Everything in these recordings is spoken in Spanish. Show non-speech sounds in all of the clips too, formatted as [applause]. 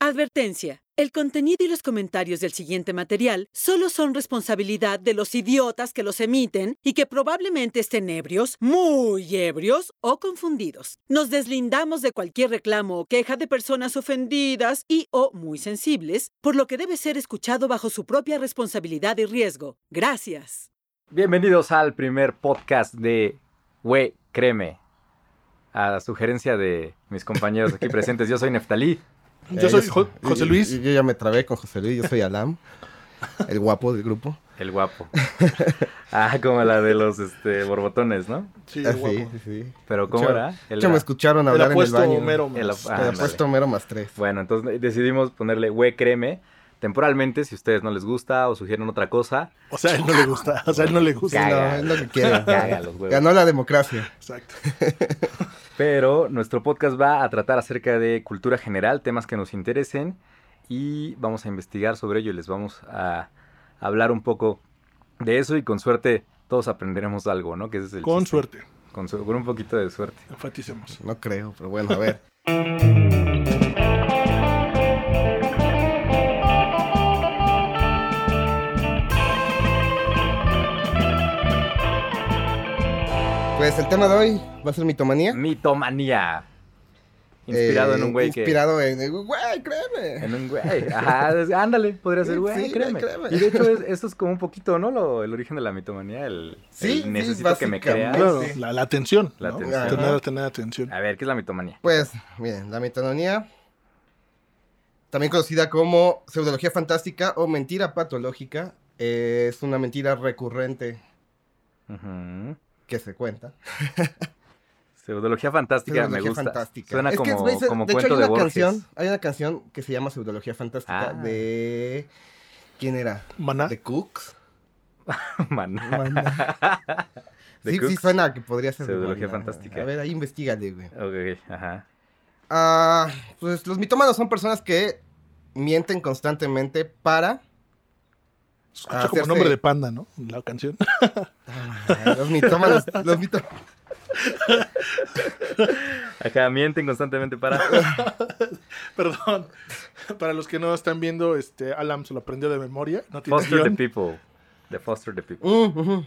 Advertencia. El contenido y los comentarios del siguiente material solo son responsabilidad de los idiotas que los emiten y que probablemente estén ebrios, muy ebrios o confundidos. Nos deslindamos de cualquier reclamo o queja de personas ofendidas y o muy sensibles, por lo que debe ser escuchado bajo su propia responsabilidad y riesgo. Gracias. Bienvenidos al primer podcast de We Créeme. A sugerencia de mis compañeros aquí presentes, yo soy Neftalí. Yo soy Jo- José Luis. Yo, yo ya me trabé con José Luis, yo soy Alam, [laughs] el guapo del grupo. El guapo. Ah, como la de los este, borbotones, ¿no? Sí, Ah, el guapo. sí, sí. Pero ¿cómo Yo- era? El- Yo me escucharon El hablar en el apuesto baño. Homero el- más. ah, El apuesto Homero más tres. Bueno, entonces decidimos ponerle We Créeme temporalmente, si a ustedes no les gusta o sugieren otra cosa. O sea, a él no le gusta. O sea, a él no le gusta. No, es lo que quieren. Caga [laughs] los huevos. Ganó la democracia. Exacto. [laughs] Pero nuestro podcast va a tratar acerca de cultura general, temas que nos interesen y vamos a investigar sobre ello y les vamos a hablar un poco de eso y con suerte todos aprenderemos algo, ¿no? Que ese es el Con chiste. suerte. Con, su- con un poquito de suerte. Enfaticemos. No creo, pero bueno, a ver. [laughs] Pues el tema de hoy va a ser mitomanía. Mitomanía. Inspirado en Eh, un güey que... Inspirado en, güey, créeme. En un güey. Ajá, ándale, podría ser güey, sí, créeme. créeme. Y de hecho, es- esto es como un poquito, ¿no? Lo- el origen de la mitomanía, el, Sí, el sí, necesito que me creas. la, la atención. La ¿no? atención. Tener, Ajá. tener atención. A ver, ¿qué es la mitomanía? Pues, miren, la mitomanía, también conocida como pseudología fantástica o mentira patológica, eh, es una mentira recurrente Ujú. Que se cuenta. [laughs] Pseudología fantástica, me gusta. fantástica. Suena Es como, como de hecho, cuento hay de una Borges. canción, hay una canción que se llama Pseudología fantástica Ah. de ¿quién era? Maná. De Cooks. [laughs] Maná. Maná. [laughs] ¿De sí, sí suena que podría ser. Pseudología fantástica. A ver, ahí investigale, güey. Ok, ajá. Ah, pues los mitómanos son personas que mienten constantemente para Escucha como hacerse- nombre de panda, ¿no? La canción. Ah, los mitómanos, los mito- Acá mienten constantemente para. [laughs] Perdón. Para los que no están viendo, este Alam se lo aprendió de memoria. No tiene Foster the. People. The Foster the People. Mm, ujú.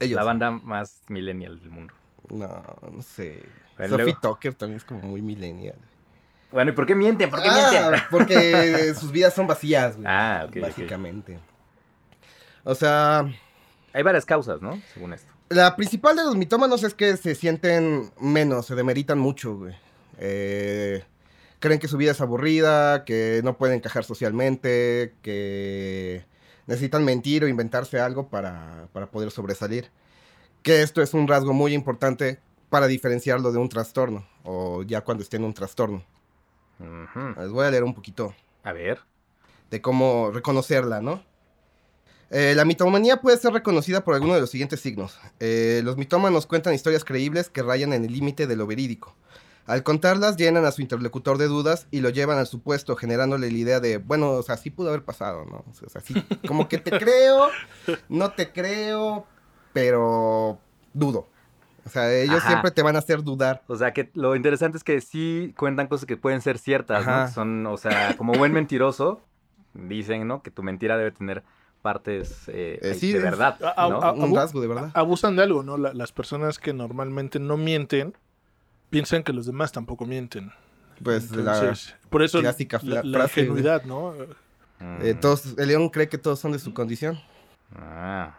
Ellos. La banda más millennial del mundo. No, no sé. Bueno, Sophie luego- Tucker también es como muy millennial. Bueno, ¿y por qué mienten? ¿Por qué mienten? Ah, porque sus vidas son vacías, güey. Ah, ok, ok. Básicamente. O sea, Hay varias causas, ¿no? Según esto. la principal de los mitómanos es que se sienten menos, se demeritan mucho, güey. Eh, creen que su vida es aburrida, que no pueden encajar socialmente, que necesitan mentir o inventarse algo para, para poder sobresalir. Que esto es un rasgo muy importante para diferenciarlo de un trastorno, o ya cuando esté en un trastorno. Les voy a leer un poquito A ver. de cómo reconocerla, ¿no? Eh, la mitomanía puede ser reconocida por alguno de los siguientes signos. Eh, los mitómanos cuentan historias creíbles que rayan en el límite de lo verídico. Al contarlas, llenan a su interlocutor de dudas y lo llevan al supuesto, generándole la idea de, bueno, o sea, sí pudo haber pasado, ¿no? O sea, sí, como que te [laughs] creo, no te creo, pero dudo. O sea, ellos Ajá. siempre te van a hacer dudar. O sea, que lo interesante es que sí cuentan cosas que pueden ser ciertas, ¿no? Son, o sea, como buen mentiroso, dicen, ¿no? Que tu mentira debe tener partes eh, Eh, sí, de es- verdad, ¿no? ah, Un rasgo de verdad. Abusan de algo, ¿no? La- las personas que normalmente no mienten piensan que los demás tampoco mienten. Pues la, por eso clásica la, frase, ingenuidad, ¿no? eh, Mm. todos, el león cree que todos son de su condición. Ah,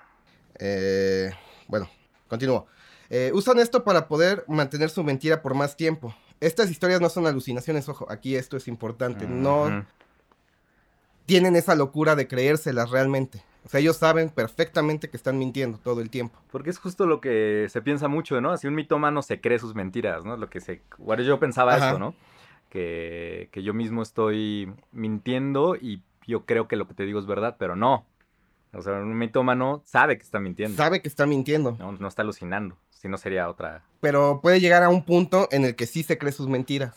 Eh, bueno, continúo. Eh, usan esto para poder mantener su mentira por más tiempo. Estas historias no son alucinaciones, ojo, aquí esto es importante. No. Tienen esa locura de creérselas realmente. O sea, ellos saben perfectamente que están mintiendo todo el tiempo. Porque es justo lo que se piensa mucho, ¿no? Así un mitómano se cree sus mentiras, ¿no? Lo que se... Bueno, yo pensaba Ajá. eso, ¿no? Que, que yo mismo estoy mintiendo y yo creo que lo que te digo es verdad, pero no. O sea, un mitómano sabe que está mintiendo. Sabe que está mintiendo, No, no está alucinando. Si no sería otra... pero puede llegar a un punto en el que sí se cree sus mentiras.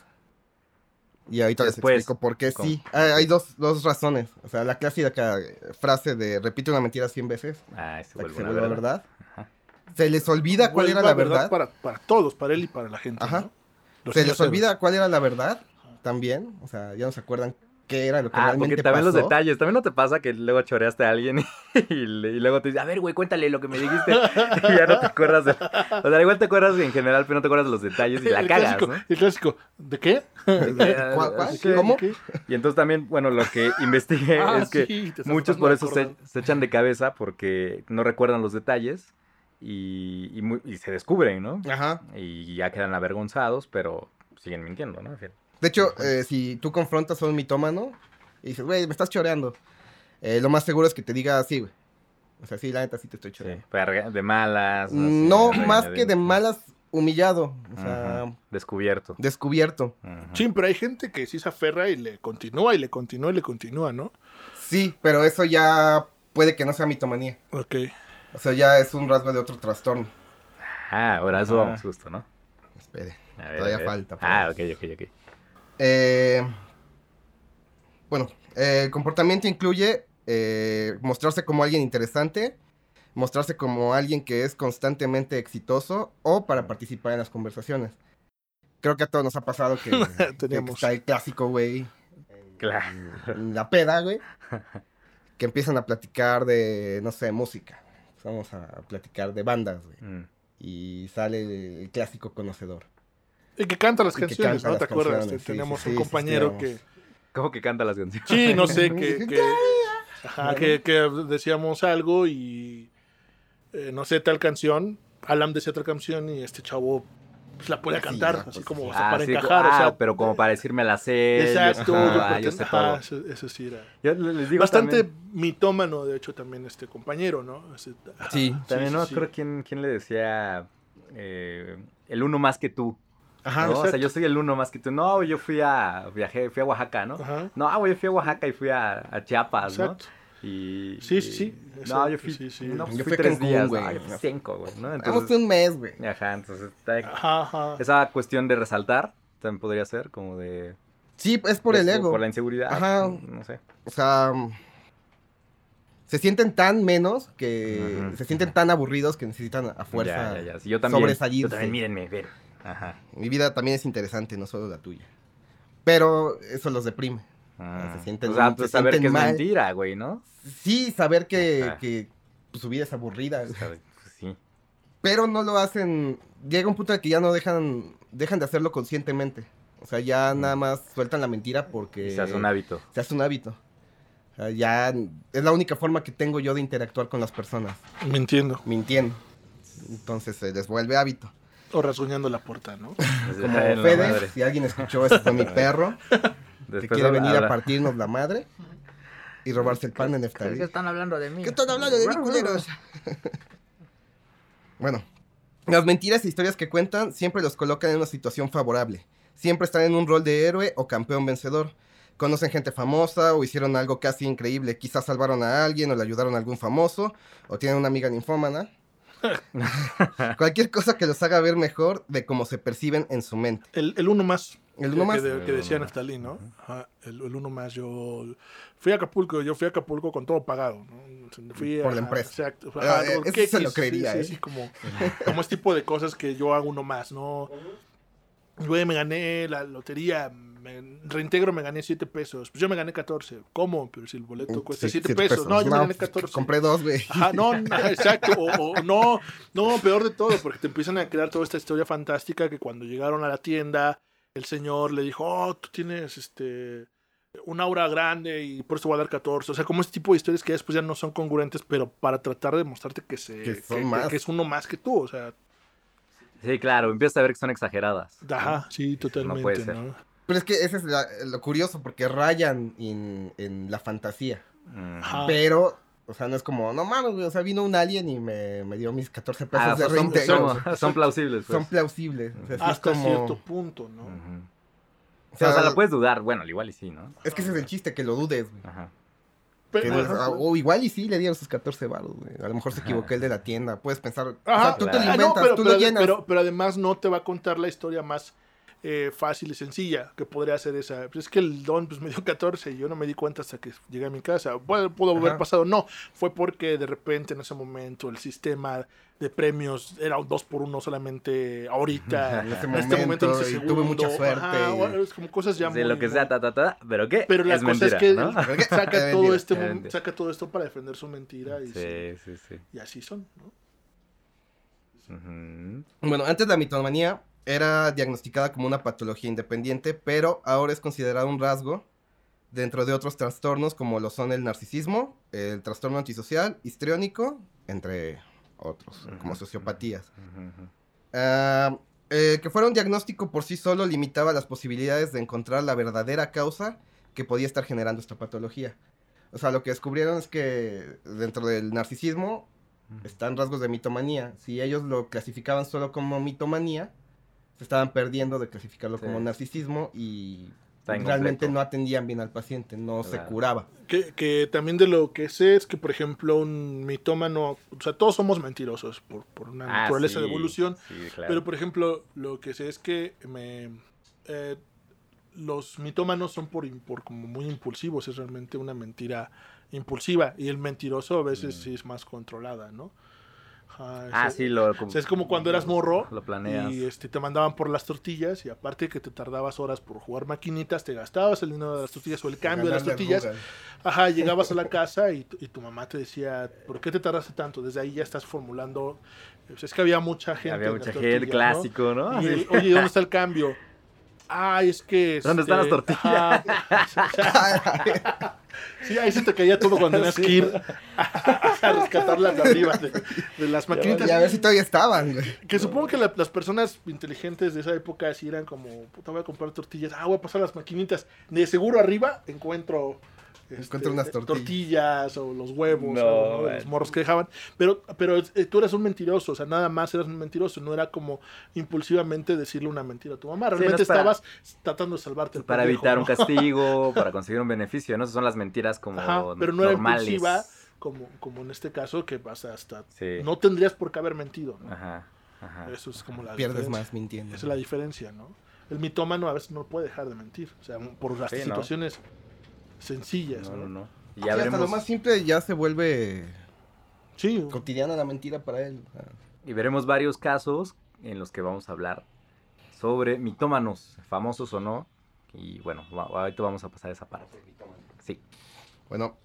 Y ahorita Después, les explico por qué ¿cómo? sí. Ah, hay dos, dos razones. O sea, la clásica frase de repite una mentira 100 veces, Ah, se vuelve se una verdad. verdad. Ajá. Se les olvida cuál era la verdad. Para, para todos, para él y para la gente. Ajá. Se les olvida cuál era la verdad. también. O sea, ya no se acuerdan qué era lo que Ah, realmente porque también los detalles. También no te pasa que luego choreaste a alguien [laughs] y, luego te dice, a ver, güey, cuéntale lo que me dijiste. [laughs] y ya no te acuerdas. de- O sea, igual te acuerdas en general, pero no te acuerdas de los detalles y la el cagas, clásico, ¿no? el clásico, ¿de qué? [laughs] ¿Cuál- cuál? Sí. ¿Cómo? ¿Qué? Y entonces también, bueno, lo que investigué Ah, es que sí, muchos por eso se, echan de cabeza porque no recuerdan los detalles y, y se descubren, ¿no? Ajá. Y ya quedan avergonzados, pero siguen mintiendo, ¿no? En fin. De hecho, eh, si tú confrontas a un mitómano y dices, güey, me estás choreando, eh, lo más seguro es que te diga así, güey. O sea, sí, la neta sí te estoy Sí, choreando. rega- de malas. No, más que de malas, humillado. O sea, Descubierto. descubierto. Sí, pero hay gente que sí se aferra y le continúa y le continúa y le continúa, ¿no? Sí, pero eso ya puede que no sea mitomanía. Ok. O sea, ya es un rasgo de otro trastorno. Ah, ahora eso Ajá. vamos justo, ¿no? Espere. A ver, Todavía a ver. falta, Ah, ok, ok, ok. Eh, bueno, eh, el comportamiento incluye eh, mostrarse como alguien interesante, mostrarse como alguien que es constantemente exitoso o para participar en las conversaciones. Creo que a todos nos ha pasado que, [laughs] que está el clásico, güey, Claro. la peda, güey, que empiezan a platicar de, no sé, música. Vamos a platicar de bandas, güey. Mm. Y sale el clásico conocedor. Y que canta las Y canciones, canta ¿no? las ¿Te acuerdas? sí, Tenemos sí, un sí, compañero sí, que... ¿Cómo que canta las canciones? Sí, no sé, que, [laughs] que, ajá, que, que decíamos algo y eh, no sé, tal canción, Alam decía otra canción y este chavo pues, la puede cantar, así pues, como sí. o sea, Ah, para sí, encajar, ah, o sea, pero como para decirme la sé. exacto, yo, ah, sé ajá, todo. eso, eso sí era. Yo les digo Bastante también, mitómano, de hecho, también este compañero, ¿no? Ese- ajá, Sí. también no sí, creo sí. quién, quién le decía eh, el uno más que tú. Ajá, ¿no? O sea, yo soy el uno más que tú. No, yo fui a, viajé, fui a Oaxaca, ¿no? Ajá. No, güey, yo fui a Oaxaca y fui a, a Chiapas, ¿no? Exacto. Y, Sí, sí, y- sí, No, yo fui, sí, sí. no, Yo fui tres Cancún, días, güey. no, yo fui cinco, güey, ¿no? Vamos Entonces, un mes, güey. ajá, entonces está- Ajá, ajá. esa cuestión de resaltar también podría ser como de... Sí, es por el ego. Por la inseguridad. Ajá. No sé. O sea, se sienten tan menos que se sienten tan aburridos que necesitan a fuerza Ya, ya, ya. Sí, yo también. sobresalirse. Yo también, mírenme, ver. Ajá. Mi vida también es interesante, no solo la tuya. Pero eso los deprime. Ah. se sienten- o sea, se pues saber sienten que es mentira, güey, ¿no? Sí, saber que, pues, su vida es aburrida. O sea, pues, sí. Pero no lo hacen. Llega un punto en que ya no dejan, dejan de hacerlo conscientemente. O sea, ya Mm. nada más sueltan la mentira porque Y se hace un hábito. se hace un hábito. O sea, ya es la única forma que tengo yo de interactuar con las personas, Mintiendo. mintiendo. Entonces se les vuelve hábito. O rasguñando la puerta, ¿no? [laughs] Como Fede, si alguien escuchó, ese fue mi [laughs] perro, que quiere venir habla- a partirnos la madre y robarse el pan en Neftalí. ¿Qué están hablando de mí? ¿Qué están hablando de mí, culeros? [laughs] bueno, las mentiras e historias que cuentan siempre los colocan en una situación favorable. Siempre están en un rol de héroe o campeón vencedor. Conocen gente famosa o hicieron algo casi increíble. Quizás salvaron a alguien o le ayudaron a algún famoso. O tienen una amiga ninfómana. [laughs] Cualquier cosa que los haga ver mejor de cómo se perciben en su mente. El, el uno más. El que- uno más. Que, de- que El decía uno más. Neftalí, ¿no? Ajá, el, el uno más. Yo fui a Acapulco, yo fui a Acapulco con todo pagado, ¿no? Fui Por a- la empresa. Exacto. Ah, eh, porque ese se lo creería, sí, ¿eh? sí, como, como este tipo de cosas que yo hago uno más, ¿no? Güey, me gané la lotería, me reintegro, me gané 7 pesos. Pues yo me gané 14. ¿Cómo? Pero si el boleto cuesta Sí, 7 siete pesos. No, yo me gané pues, 14. Compré dos, güey. Ajá, no, [laughs] no, exacto. O, o no, no, peor de todo, porque te empiezan a crear toda esta historia fantástica que cuando llegaron a la tienda, el señor le dijo, oh, tú tienes este un aura grande y por eso voy a dar 14. O sea, como este tipo de historias que después ya no son congruentes, pero para tratar de mostrarte que, se, Que es uno más que tú. O sea, Sí, claro, empiezas a ver que son exageradas. ajá, sí, totalmente. puede ser. ¿no? Pero es que ese es la- lo curioso, porque rayan en, en la fantasía. Ajá. Pero, o sea, no es como, no mames, güey, o sea, vino un alien y me, me dio mis 14 pesos Ah, o de son, reintegro. son- [laughs] son plausibles. pues. Son plausibles. O sea, sí es Hasta como- cierto punto, ¿no? O O sea, sea, la puedes dudar. Bueno, al igual y sí, ¿no? Es que ese es el chiste, que lo dudes, güey. Ajá. Pero- o igual y sí le dieron sus 14 baros, güey. A lo mejor se equivocó el de la tienda. Puedes pensar, o sea, tú te lo. Ah, no, pero, tú pero, lo llenas. pero- pero además no te va a contar la historia más eh, fácil y sencilla que podría ser esa. Pues es que el don pues, [laughs] me dio 14 y yo no me di cuenta hasta que llegué a mi casa. Pudo, pudo haber Ajá. pasado, no. Fue porque de repente en ese momento el sistema de premios era un 2 por 1 solamente ahorita. En este en este momento, momento, en ese y segundo. tuve mucha suerte. Ajá, y- bueno, es como cosas ya de muy- lo que sea, ta, ta, ta, pero ¿qué? Pero la es cosa mentira, es que [laughs] saca todo este saca todo esto para defender su mentira y, Sí, sí, sí. y así son, ¿no? Bueno, antes la mitomanía era diagnosticada como una patología independiente, pero ahora es considerada un rasgo dentro de otros trastornos como lo son el narcisismo, el trastorno antisocial, histriónico, entre otros, como sociopatías. Ah, eh, que fuera un diagnóstico por sí solo limitaba las posibilidades de encontrar la verdadera causa que podía estar generando esta patología. O sea, lo que descubrieron es que dentro del narcisismo están rasgos de mitomanía. Si ellos lo clasificaban solo como mitomanía, se estaban perdiendo de clasificarlo Sí. como narcisismo y Está realmente no atendían bien al paciente, no se curaba. Que, que también de lo que sé es que, por ejemplo, un mitómano, o sea, todos somos mentirosos por, por una Ah, naturaleza de evolución, sí, claro. pero por ejemplo, lo que sé es que me, eh, los mitómanos son por, por como muy impulsivos, es realmente una mentira impulsiva y el mentiroso a veces Mm. sí es más controlada, ¿no? Ajá, Ah, ese- sí, lo... o sea, es como cuando eras morro Lo planeas. y este, te mandaban por las tortillas y aparte que te tardabas horas por jugar maquinitas, te gastabas el dinero de las tortillas o el cambio de las tortillas. Ajá, [laughs] llegabas a la casa y, tu- y tu mamá te decía, ¿por qué te tardaste tanto? Desde ahí ya estás formulando. pues, es que había mucha gente. Había mucha gente, clásico, ¿no? Y el, [laughs] Oye, ¿dónde está el cambio? Ay, es que. ¿Dónde están las este, tortillas? [laughs] sí, ahí se te caía todo cuando tenías que ir a, a rescatarlas de arriba de, de las maquinitas. y a ver si todavía estaban, güey. Que supongo que la- las personas inteligentes de esa época sí eran como, puta, voy a comprar tortillas, ah, voy a pasar las maquinitas. De seguro arriba encuentro... este, Encuentro unas tortillas. tortillas o los huevos No, o, los morros que dejaban. Pero, pero eh, tú eras un mentiroso, o sea, nada más eras un mentiroso. No era como impulsivamente decirle una mentira a tu mamá. no Realmente estabas tratando de salvarte el Para pendejo, evitar ¿no? un castigo, [laughs] para conseguir un beneficio, ¿no? Esas son las mentiras como Ajá, pero no era normales. impulsiva como, como en este caso que vas hasta... Sí. No tendrías por qué haber mentido, ¿no? Ajá, ajá. Eso es como la Pierdes diferencia. más mintiendo. Esa es la diferencia, ¿no? El mitómano a veces no puede dejar de mentir, o sea, por las Sí, ¿no? Sencillas, No, ¿no? no. Y Sí, hasta lo más simple ya se vuelve Sí, cotidiana la mentira para él. y veremos varios casos en los que vamos a hablar sobre mitómanos, famosos o no. Y bueno, ahorita vamos a pasar esa parte. Sí. Bueno,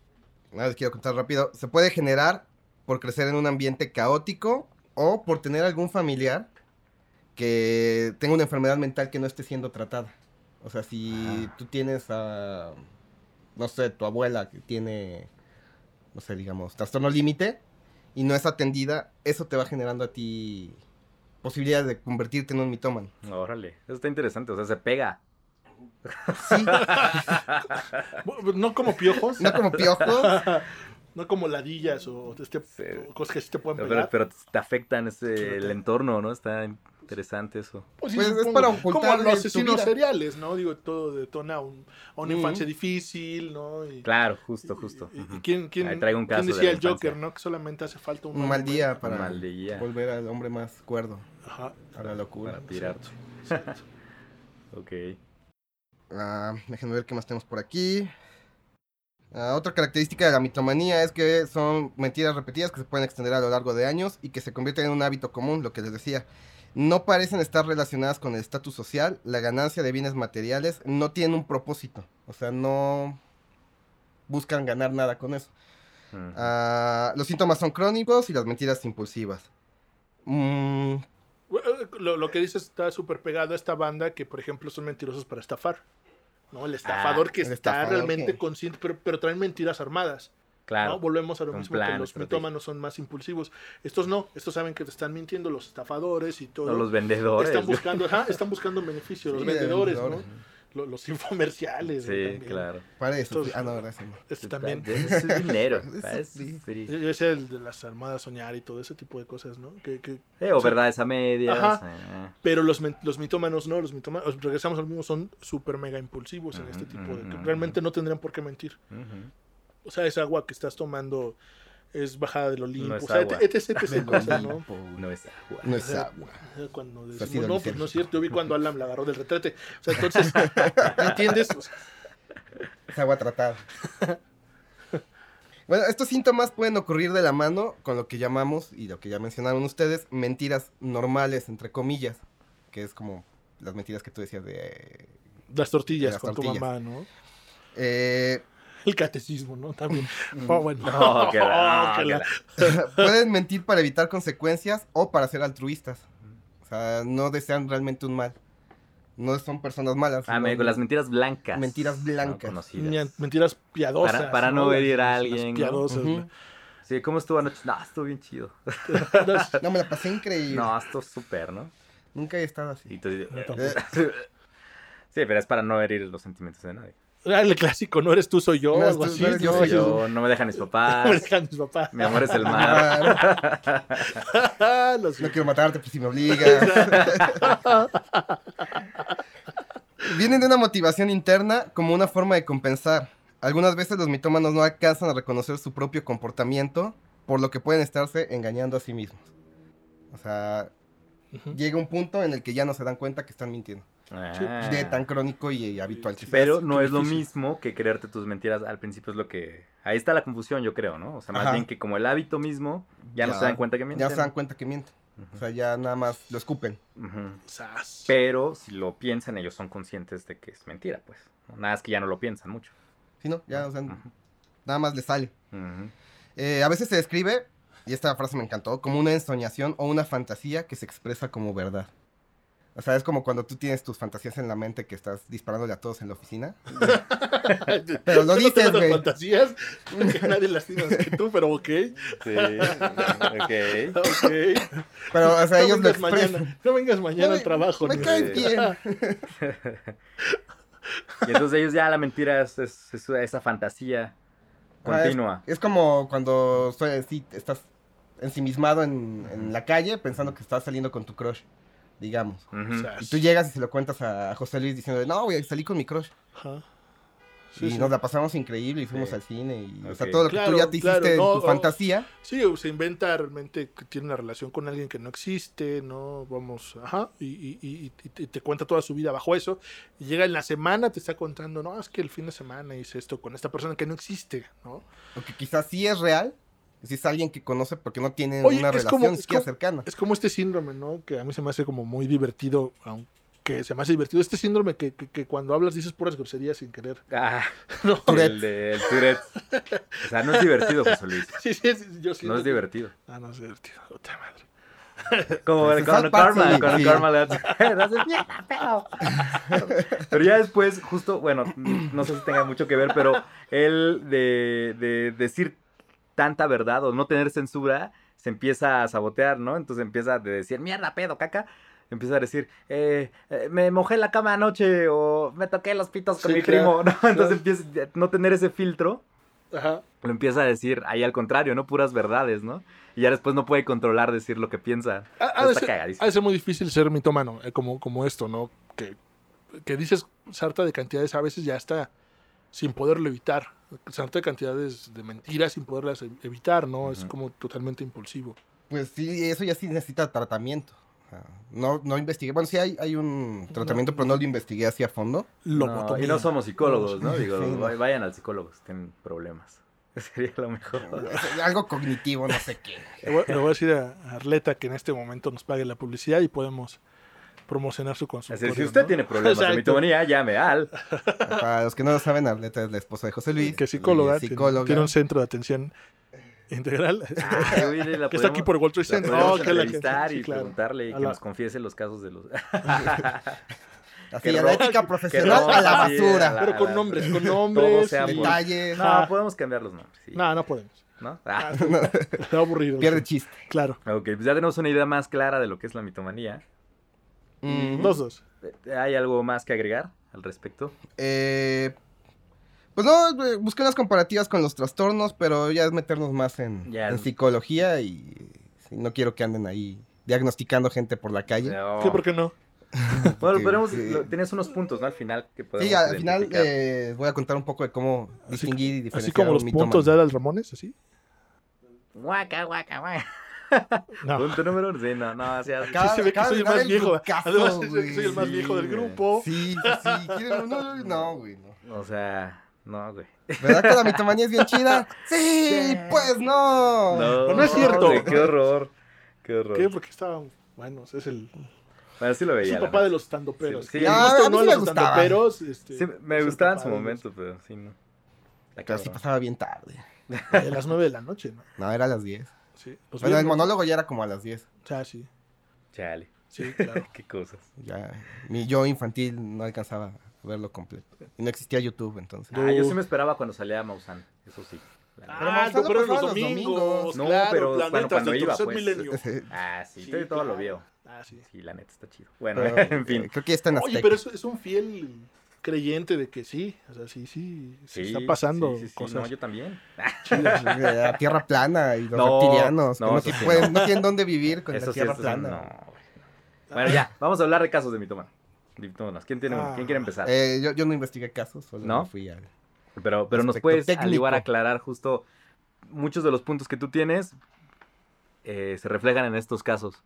nada les quiero contar rápido. Se puede generar por crecer en un ambiente caótico o por tener algún familiar que tenga una enfermedad mental que no esté siendo tratada. O sea, si Ajá. tú tienes a, no sé, tu abuela que tiene, no sé, digamos, trastorno límite y no es atendida, eso te va generando a ti posibilidades de convertirte en un mitómano. Órale, eso está interesante, o sea, se pega. Sí, no como piojos, no como piojos, [laughs] no como ladillas o, este, Sí. o cosas que sí te pueden Pero, pegar. pero te afectan ese, el entorno, ¿no? Está interesante eso. Pues, sí, Pues es para Como ocultarle los asesinos seriales, ¿no? Digo, todo detona un, a una infancia difícil, ¿no? Y, Claro, justo, justo. y-. ¿quién, quién, Ahí traigo un quién caso de decía el Joker, no? Que solamente hace falta un, un mal día momento. para mal día. volver al hombre más cuerdo, Ajá. a la locura. Para tirar. Exacto. [laughs] Ok. Ah, déjenme ver qué más tenemos por aquí. Ah, otra característica de la mitomanía es que son mentiras repetidas que se pueden extender a lo largo de años y que se convierten en un hábito común, lo que les decía. No parecen estar relacionadas con el estatus social, la ganancia de bienes materiales, no tienen un propósito. O sea, no buscan ganar nada con eso. Ah, los síntomas son crónicos y las mentiras impulsivas. Mm, Lo, lo que dices está súper pegado a esta banda que, por ejemplo, son mentirosos para estafar. ¿no? El estafador que el está estafador realmente que- consciente, pero, pero traen mentiras armadas. Claro. ¿no? Volvemos a lo mismo plan, que los estrategia. mitómanos son más impulsivos. Estos no, estos saben que te están mintiendo, los estafadores y todo. No, los vendedores. están buscando, ajá, están buscando un beneficio, los vendedores. ¿no? Lo- Los, infomerciales. Sí, también. claro. para eso. Ah, no, gracias. no. Este también. Es dinero. [laughs] Yo decía el de las armadas soñar y todo ese tipo de cosas, ¿no? Que, que, Eh, o o sea, verdades a medias. Ajá. eh. Pero los, los mitómanos no, los mitómanos, regresamos al mismo, son súper mega impulsivos en este tipo de... ujú. realmente no tendrían por qué mentir. O sea, es agua que estás tomando es bajada del Olimpo. No es o sea, agua. etc, etc, cosas, ¿no? No es agua. No es agua. Cuando decimos, no, pues no es cierto, yo vi cuando Alan la agarró del retrete. O sea, entonces, [laughs] ¿entiendes? O sea, Es agua tratada. [laughs] Bueno, estos síntomas pueden ocurrir de la mano con lo que llamamos, y lo que ya mencionaron ustedes, mentiras normales, entre comillas, que es como las mentiras que tú decías de... las tortillas Las con tortillas. tu mamá, ¿no? eh, El catecismo, ¿no? También. Oh, bueno. No, [laughs] que la- Oh, que la- pueden mentir para evitar consecuencias o para ser altruistas. O sea, no desean realmente un mal. No son personas malas. Ah, me- con las mentiras blancas. Mentiras ¿no? blancas. Conocidas. Mien- Mentiras piadosas. Para- para no herir a las alguien, ¿no? Piadosas. ¿no? Sí, ¿cómo estuvo anoche? No, estuvo bien chido. [laughs] No, me la pasé increíble. No, estuvo súper, ¿no? Nunca he estado así. Y tú dices, No, Eh, [laughs] Sí, pero es para no herir los sentimientos de nadie. Ah, El clásico, no eres tú, soy yo. No eres algo tú, así. no eres yo, ¿no? soy Yo, no me dejan mis [laughs] Me papás. dejan mis papás. Mi amor es el mar. [laughs] Los- no quiero matarte, pues si me obligas. [laughs] Vienen de una motivación interna como una forma de compensar. Algunas veces los mitómanos no alcanzan a reconocer su propio comportamiento, por lo que pueden estarse engañando a sí mismos. O sea, llega un punto en el que ya no se dan cuenta que están mintiendo. Ah. De tan crónico y habitual. Pero no es lo mismo que creerte tus mentiras al principio es lo que... Ahí está la confusión, yo creo, ¿no? O sea, más Ajá. bien que como el hábito mismo, ya, no se dan cuenta que mienten. Ya se dan cuenta que mienten. O sea, ya nada más lo escupen. Pero si lo piensan, ellos son conscientes de que es mentira, pues. Nada es que ya no lo piensan mucho. ¿Sí, no? Ya, o sea, nada más le sale. Eh, a veces se describe, y esta frase me encantó, como una ensoñación o una fantasía que se expresa como verdad. O sea, es como cuando tú tienes tus fantasías en la mente que estás disparándole a todos en la oficina. [laughs] Pero lo no dices, güey. fantasías, que nadie las tiene más que tú, pero ok. Sí, ok. Ok. Pero, o sea, no ellos lo vengas expresan. mañana, no vengas mañana No, al trabajo. me caes bien. [laughs] Y entonces ellos ya la mentira es, es- es esa fantasía Ah, es- continua. Es, como cuando soy- sí, estás ensimismado en, en la calle pensando que estás saliendo con tu crush, digamos. Y tú llegas y se lo cuentas a, José Luis diciendo, no, güey, salí con mi crush. Ajá. Sí, y sí. nos la pasamos increíble y fuimos Sí. al cine. Y, O sea, todo lo que Claro, tú ya te hiciste claro, en no, tu o- fantasía. Sí, o se inventa realmente que tiene una relación con alguien que no existe, ¿no? Vamos, ajá, y, y- y- y te, te cuenta toda su vida bajo eso. Y llega en la semana, te está contando, no, es que el fin de semana hice esto con esta persona que no existe, ¿no? O que quizás sí es real. Si es alguien que conoce porque no tienen Oye, una relación como- siquiera como- cercana. Es como este síndrome, ¿no? Que a mí se me hace como muy divertido, aunque se me hace divertido. Este síndrome que, que- que cuando hablas dices puras groserías sin querer. Ah, [laughs] No. El de el Tourette. O sea, no es divertido, José Luis. [laughs] Sí, sí, sí, yo siento No es divertido. Ah, no es divertido. Otra madre. [laughs] Como Pues el, con karma, sí, con el sí. karma le feo. Pero ya después, justo, bueno, no sé si tenga mucho que ver, pero él de, de decir tanta verdad o no tener censura, se empieza a sabotear, ¿no? Entonces empieza a decir, mierda, pedo, caca. Empieza a decir, eh, eh, me mojé la cama anoche o me toqué los pitos con Sí, mi claro, primo, [laughs] ¿no? Entonces claro. empieza a no tener ese filtro Ajá. lo empieza a decir ahí al contrario, ¿no? Puras verdades, ¿no? Y ya después no puede controlar decir lo que piensa. Ha de ser muy difícil ser mitómano, eh, como, como esto, ¿no? Que, que dices sarta de cantidades a veces ya está sin poderlo evitar. Sarta de cantidades de mentiras sin poderlas e- evitar, ¿no? Es como totalmente impulsivo. Pues sí, eso ya sí necesita tratamiento. No, no investigué. Bueno, sí hay, hay un tratamiento, pero no lo investigué así a fondo. No, y no somos psicólogos, ¿no? Digo, sí, no. vay- vayan al psicólogo si tienen problemas. [laughs] Sería lo mejor. [laughs] Algo cognitivo, no sé qué. Le voy, le voy a decir a Arleta que en este momento nos pague la publicidad y podemos promocionar su consultorio. es, si usted ¿no? tiene problemas de Exacto. mitomanía, llame al. Para los que no lo saben, Arleta es la esposa de José Luis. Que es psicóloga, psicóloga. Tiene un centro de atención integral. Oye, la [laughs] que está aquí podemos- por Trade la Center. podemos Oh, que la- entrevistar sí, y claro. preguntarle y A que la- nos confiese los casos de los... [laughs] Así, que la ética profesional ro- a la sí, basura. a la- Pero con la- nombres, con [laughs] nombres. y- por- Detalles. No, podemos cambiar los nombres, sí. No, no podemos. ¿No? Ah, Está aburrido. Pierde chiste. Claro. ok, pues ya tenemos una idea más clara de lo que es la mitomanía. Los dos. ¿Hay algo más que agregar al respecto? Eh, pues no, eh, busqué unas comparativas con los trastornos, pero ya es meternos más en, Ya en es- psicología y no quiero que anden ahí diagnosticando gente por la calle. No. ¿Qué, por qué no? [laughs] Bueno, Porque, podemos, sí. lo- tienes unos puntos, ¿no? Al final que podemos Sí, al final eh, voy a contar un poco de cómo Así, distinguir y diferenciar así como los mitómano. puntos de Adal Ramones, así. Guaca, guaca, guaca. [laughs] No. Punto número sí, no, no, o sea, Sí, se ve que soy el más el viejo. rucazo, Además, güey. soy el más viejo del grupo. Sí, sí, sí. ¿Quieren- No, no, güey, no. o sea, no, güey. ¿Verdad que la mitomanía es bien chida? [laughs] Sí, pues no. No, no es cierto. güey, qué horror. Qué horror. ¿Qué? Porque estaba. Bueno, es el, Bueno, sí lo es veía. el la papá de los estandoperos. Sí, sí. Ah, guste a mí no sí me los gustaba. estandoperos. Este, Sí, me es el gustaba en su de los- momento, pero sí, no. Sí cabrón. pasaba bien tarde. [laughs] A las 9 de la noche, ¿no? No, era a las 10. Sí. Los Bueno, el monólogo ya era como a las 10. O sea, sí. Chale, Sí, [laughs] claro. qué cosas. Ya, mi yo infantil no alcanzaba a verlo completo. Y no existía YouTube, entonces. Ah, yo sí me esperaba cuando salía Maussan, eso sí. Pero ah, lo pero los domingos. domingos. No, claro, pero planetas bueno, cuando iba, pues. milenio. [laughs] Ah, sí, Sí, todo, todo lo vio. Ah, sí. Sí, la neta está chido. Bueno, Pero, [laughs] en fin. eh, Creo que ya está en Azteca. Oye, pero es, es un fiel creyente de que sí. O sea, sí, sí. sí Sí, está pasando sí, sí, sí, cosas No, yo también. chidas. La tierra plana y los No, reptilianos. que no, que sí, pueden- no. no tienen dónde vivir con Eso la sí, tierra plana. Bueno, ya, vamos a hablar de casos de mitómanos. De mitómanos. ¿Quién, tiene, Ah. ¿Quién quiere empezar? Eh, yo, yo no investigué casos, solo ¿No? fui al... Pero, pero nos puedes al igual aclarar justo muchos de los puntos que tú tienes eh, se reflejan en estos casos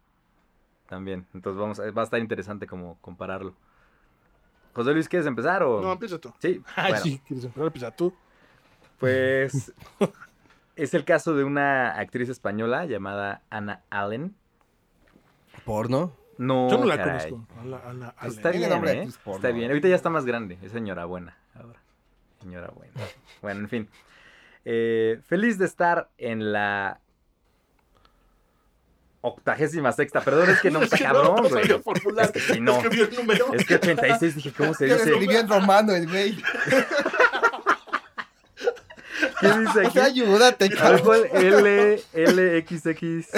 también. Entonces vamos a- va a estar interesante como compararlo. José Luis, ¿quieres empezar o...? No, empieza tú. Sí, [laughs] Ay, bueno, sí, quieres empezar, empieza tú. pues [laughs] es el caso de una actriz española llamada Ana Allen. ¿Porno? No, Yo no la caray. conozco. A la- a la- a Está bien, nombre ¿eh? Está bien. Ahorita ya está más grande. Es señora buena ahora. Señora buena. Bueno, en fin. Eh, feliz de estar en la octagésima sexta. Perdón, es que no [laughs] Es está que cabrón, no, güey. Es que sí, no. Es que vi el número. Es que 86 dije, ¿cómo se dice? escribió en romano el güey. ¿Qué dice O sea, aquí? ayúdate, cabrón. L, LXX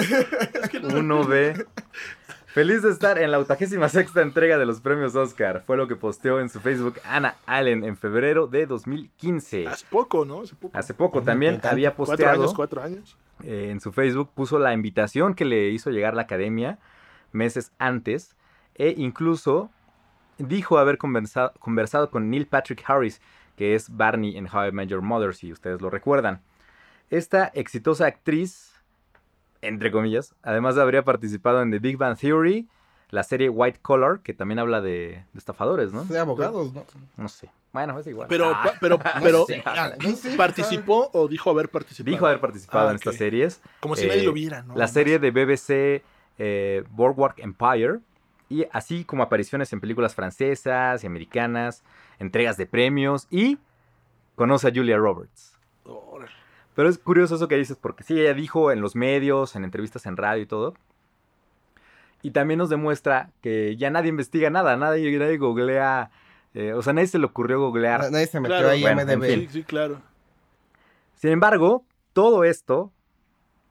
1B. [laughs] Feliz de estar en la 86 entrega de los premios Oscar. Fue lo que posteó en su Facebook Ana Allen en febrero de 2015. Hace poco, ¿no? Hace poco. Hace poco también había Cuatro posteado años, cuatro años. eh, en su Facebook, puso la invitación que le hizo llegar la academia meses antes e incluso dijo haber conversado, conversado con Neil Patrick Harris, que es Barney en How I Met Your Mother, si ustedes lo recuerdan. Esta exitosa actriz, entre comillas, además habría participado en The Big Bang Theory, la serie White Collar, que también habla de, de estafadores, ¿no? De abogados, ¿no? No sé. Bueno, es igual. Pero, Ah, pero, [laughs] No pero, no sé, ¿participó o dijo haber participado? dijo haber participado Ah, en estas series. Como si eh, nadie lo viera, ¿no? la serie de BBC eh, Boardwalk Empire, y así como apariciones en películas francesas y americanas, entregas de premios y conoce a Julia Roberts. Pero es curioso eso que dices, porque sí, ella dijo en los medios, en entrevistas en radio y todo. Y también nos demuestra que ya nadie investiga nada, nadie, nadie googlea, eh, o sea, nadie se le ocurrió googlear. Nadie se metió Claro. ahí Bueno, MDB. en Sí, sí, claro. Sin embargo, todo esto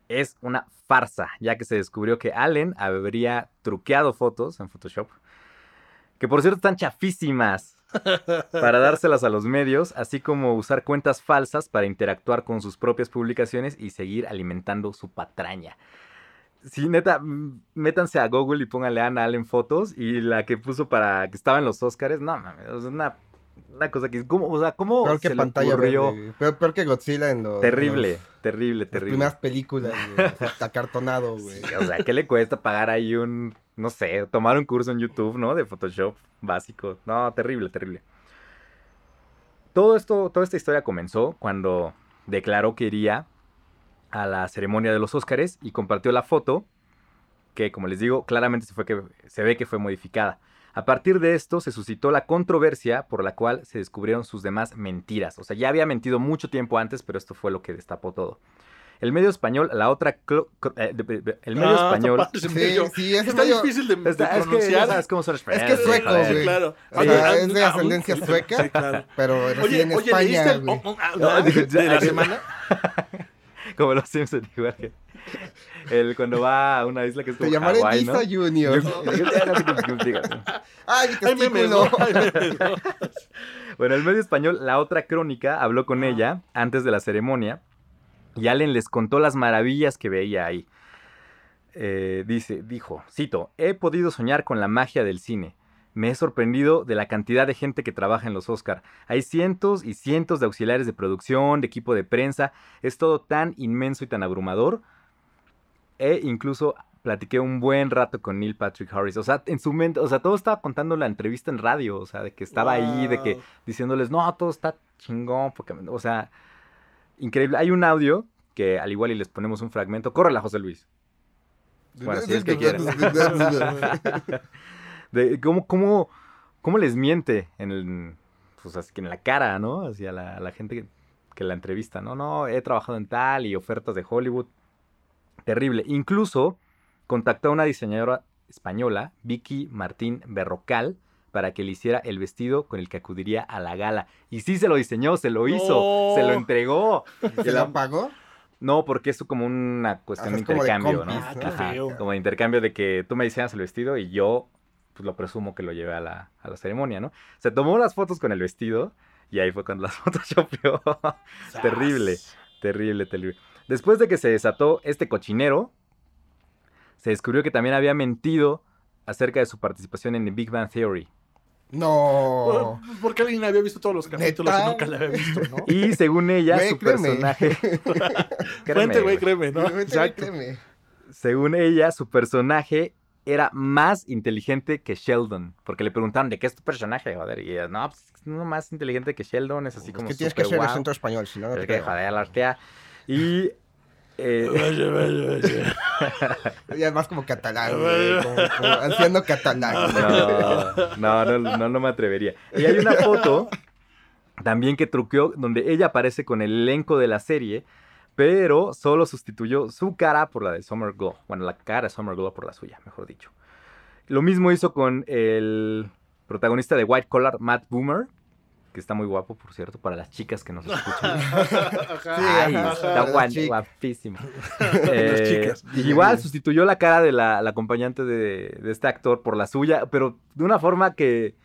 es una farsa, ya que se descubrió que Allen habría truqueado fotos en Photoshop, que por cierto están chafísimas, para dárselas a los medios, así como usar cuentas falsas para interactuar con sus propias publicaciones y seguir alimentando su patraña. Sí, neta, mm, métanse a Google y pónganle a Ana Allen fotos y la que puso para que estaba en los Oscars, no mames, es una, una cosa que, ¿cómo, o sea, ¿cómo Peor que se le pantalla ocurrió? verde. Peor, peor que Godzilla en los... Terrible, en terrible, Las terrible. primeras películas, güey. O sea, acartonado, [laughs] güey. Sí, o sea, ¿qué le cuesta pagar ahí un, no sé, tomar un curso en YouTube, ¿no? De Photoshop básico. No, terrible, terrible. Todo esto, toda esta historia comenzó cuando declaró que iría a la ceremonia de los Óscares y compartió la foto que, como les digo, claramente se, fue que, se ve que fue modificada. A partir de esto se suscitó la controversia por la cual se descubrieron sus demás mentiras. O sea, ya había mentido mucho tiempo antes, pero esto fue lo que destapó todo. El medio español, la otra... eh, de- de- de- el medio Ah, español... Sí, medio. sí, es Está medio... difícil de, Está- es que pronunciar. son los Es que es sueco. Sí, güey. claro. O sea, es de ascendencia [laughs] sueca. Sí, claro. Pero reside Oye, en oye, ¿leíste España, el güey. oh, oh, ah, No, ah, dije, de la semana? [laughs] Como los Simpsons, [laughs] igual que... El, cuando va a una isla que es Te como llamaré Hawái, ¿no? Lisa Junior. Ay, mi ¿no? testículo. ¿no? [laughs] Bueno, el medio español, la otra crónica, habló con ella antes de la ceremonia y Allen les contó las maravillas que veía ahí. Eh, dice, dijo, cito, he podido soñar con la magia del cine. Me he sorprendido de la cantidad de gente que trabaja en los Oscar. Hay cientos y cientos de auxiliares de producción, de equipo de prensa. Es todo tan inmenso y tan abrumador. E incluso platiqué un buen rato con Neil Patrick Harris. O sea, en su mente, o sea, todo estaba contando la entrevista en radio. O sea, de que estaba ahí, de que diciéndoles, no, todo está chingón. Porque, o sea, increíble. Hay un audio que al igual y les ponemos un fragmento. Córrela, José Luis. Bueno, si es que quieres. De cómo, cómo, cómo les miente en, el, pues, así que en la cara, ¿no? Hacia la, la gente que, que la entrevista, ¿no? No, he trabajado en tal y ofertas de Hollywood. Terrible. Incluso contactó a una diseñadora española, Vicky Martín Berrocal, para que le hiciera el vestido con el que acudiría a la gala. Y sí se lo diseñó, se lo hizo, No. se lo entregó. ¿Se la pagó? No, porque es como una cuestión Ajá, de es como de intercambio, ¿no? compis, ¿no? Qué Ajá, feo. Como de intercambio de que tú me diseñas el vestido y yo, pues lo presumo que lo llevé a la, a la ceremonia, ¿no? Se tomó las fotos con el vestido y ahí fue cuando las [laughs] photoshopeó. terrible, terrible, terrible. Después de que se desató este cochinero, se descubrió que también había mentido acerca de su participación en The Big Bang Theory. No. Porque alguien había visto todos los capítulos ¿Neta? y nunca la había visto, ¿no? Y según ella, Güey, su créeme. personaje... [laughs] Créeme, Fuente, güey, güey. créeme, ¿no? Créeme, Exacto. créeme. según ella, su personaje era más inteligente que Sheldon. Porque le preguntaron, ¿de qué es tu personaje? Joder, y ella, no, pues es uno más inteligente que Sheldon, es así Es como que tienes que ser guau. acento español, si no, no Es te que, creo. joder, la hostia. Y... eh, Vaya, vaya, vaya. Ya es más como catalán, güey, como, como anciano catalán. no, no, no, no, no me atrevería. Y hay una foto también que truqueó donde ella aparece con el elenco de la serie, pero solo sustituyó su cara por la de Summer Glow. Bueno, la cara de Summer Glow por la suya, mejor dicho. Lo mismo hizo con el protagonista de White Collar, Matt Boomer, que está muy guapo, por cierto, para las chicas que nos [laughs] escuchan. Ay, ajá, está guan- guapísimo. [laughs] Eh, igual sustituyó la cara de la, la acompañante de, de este actor por la suya, pero de una forma que,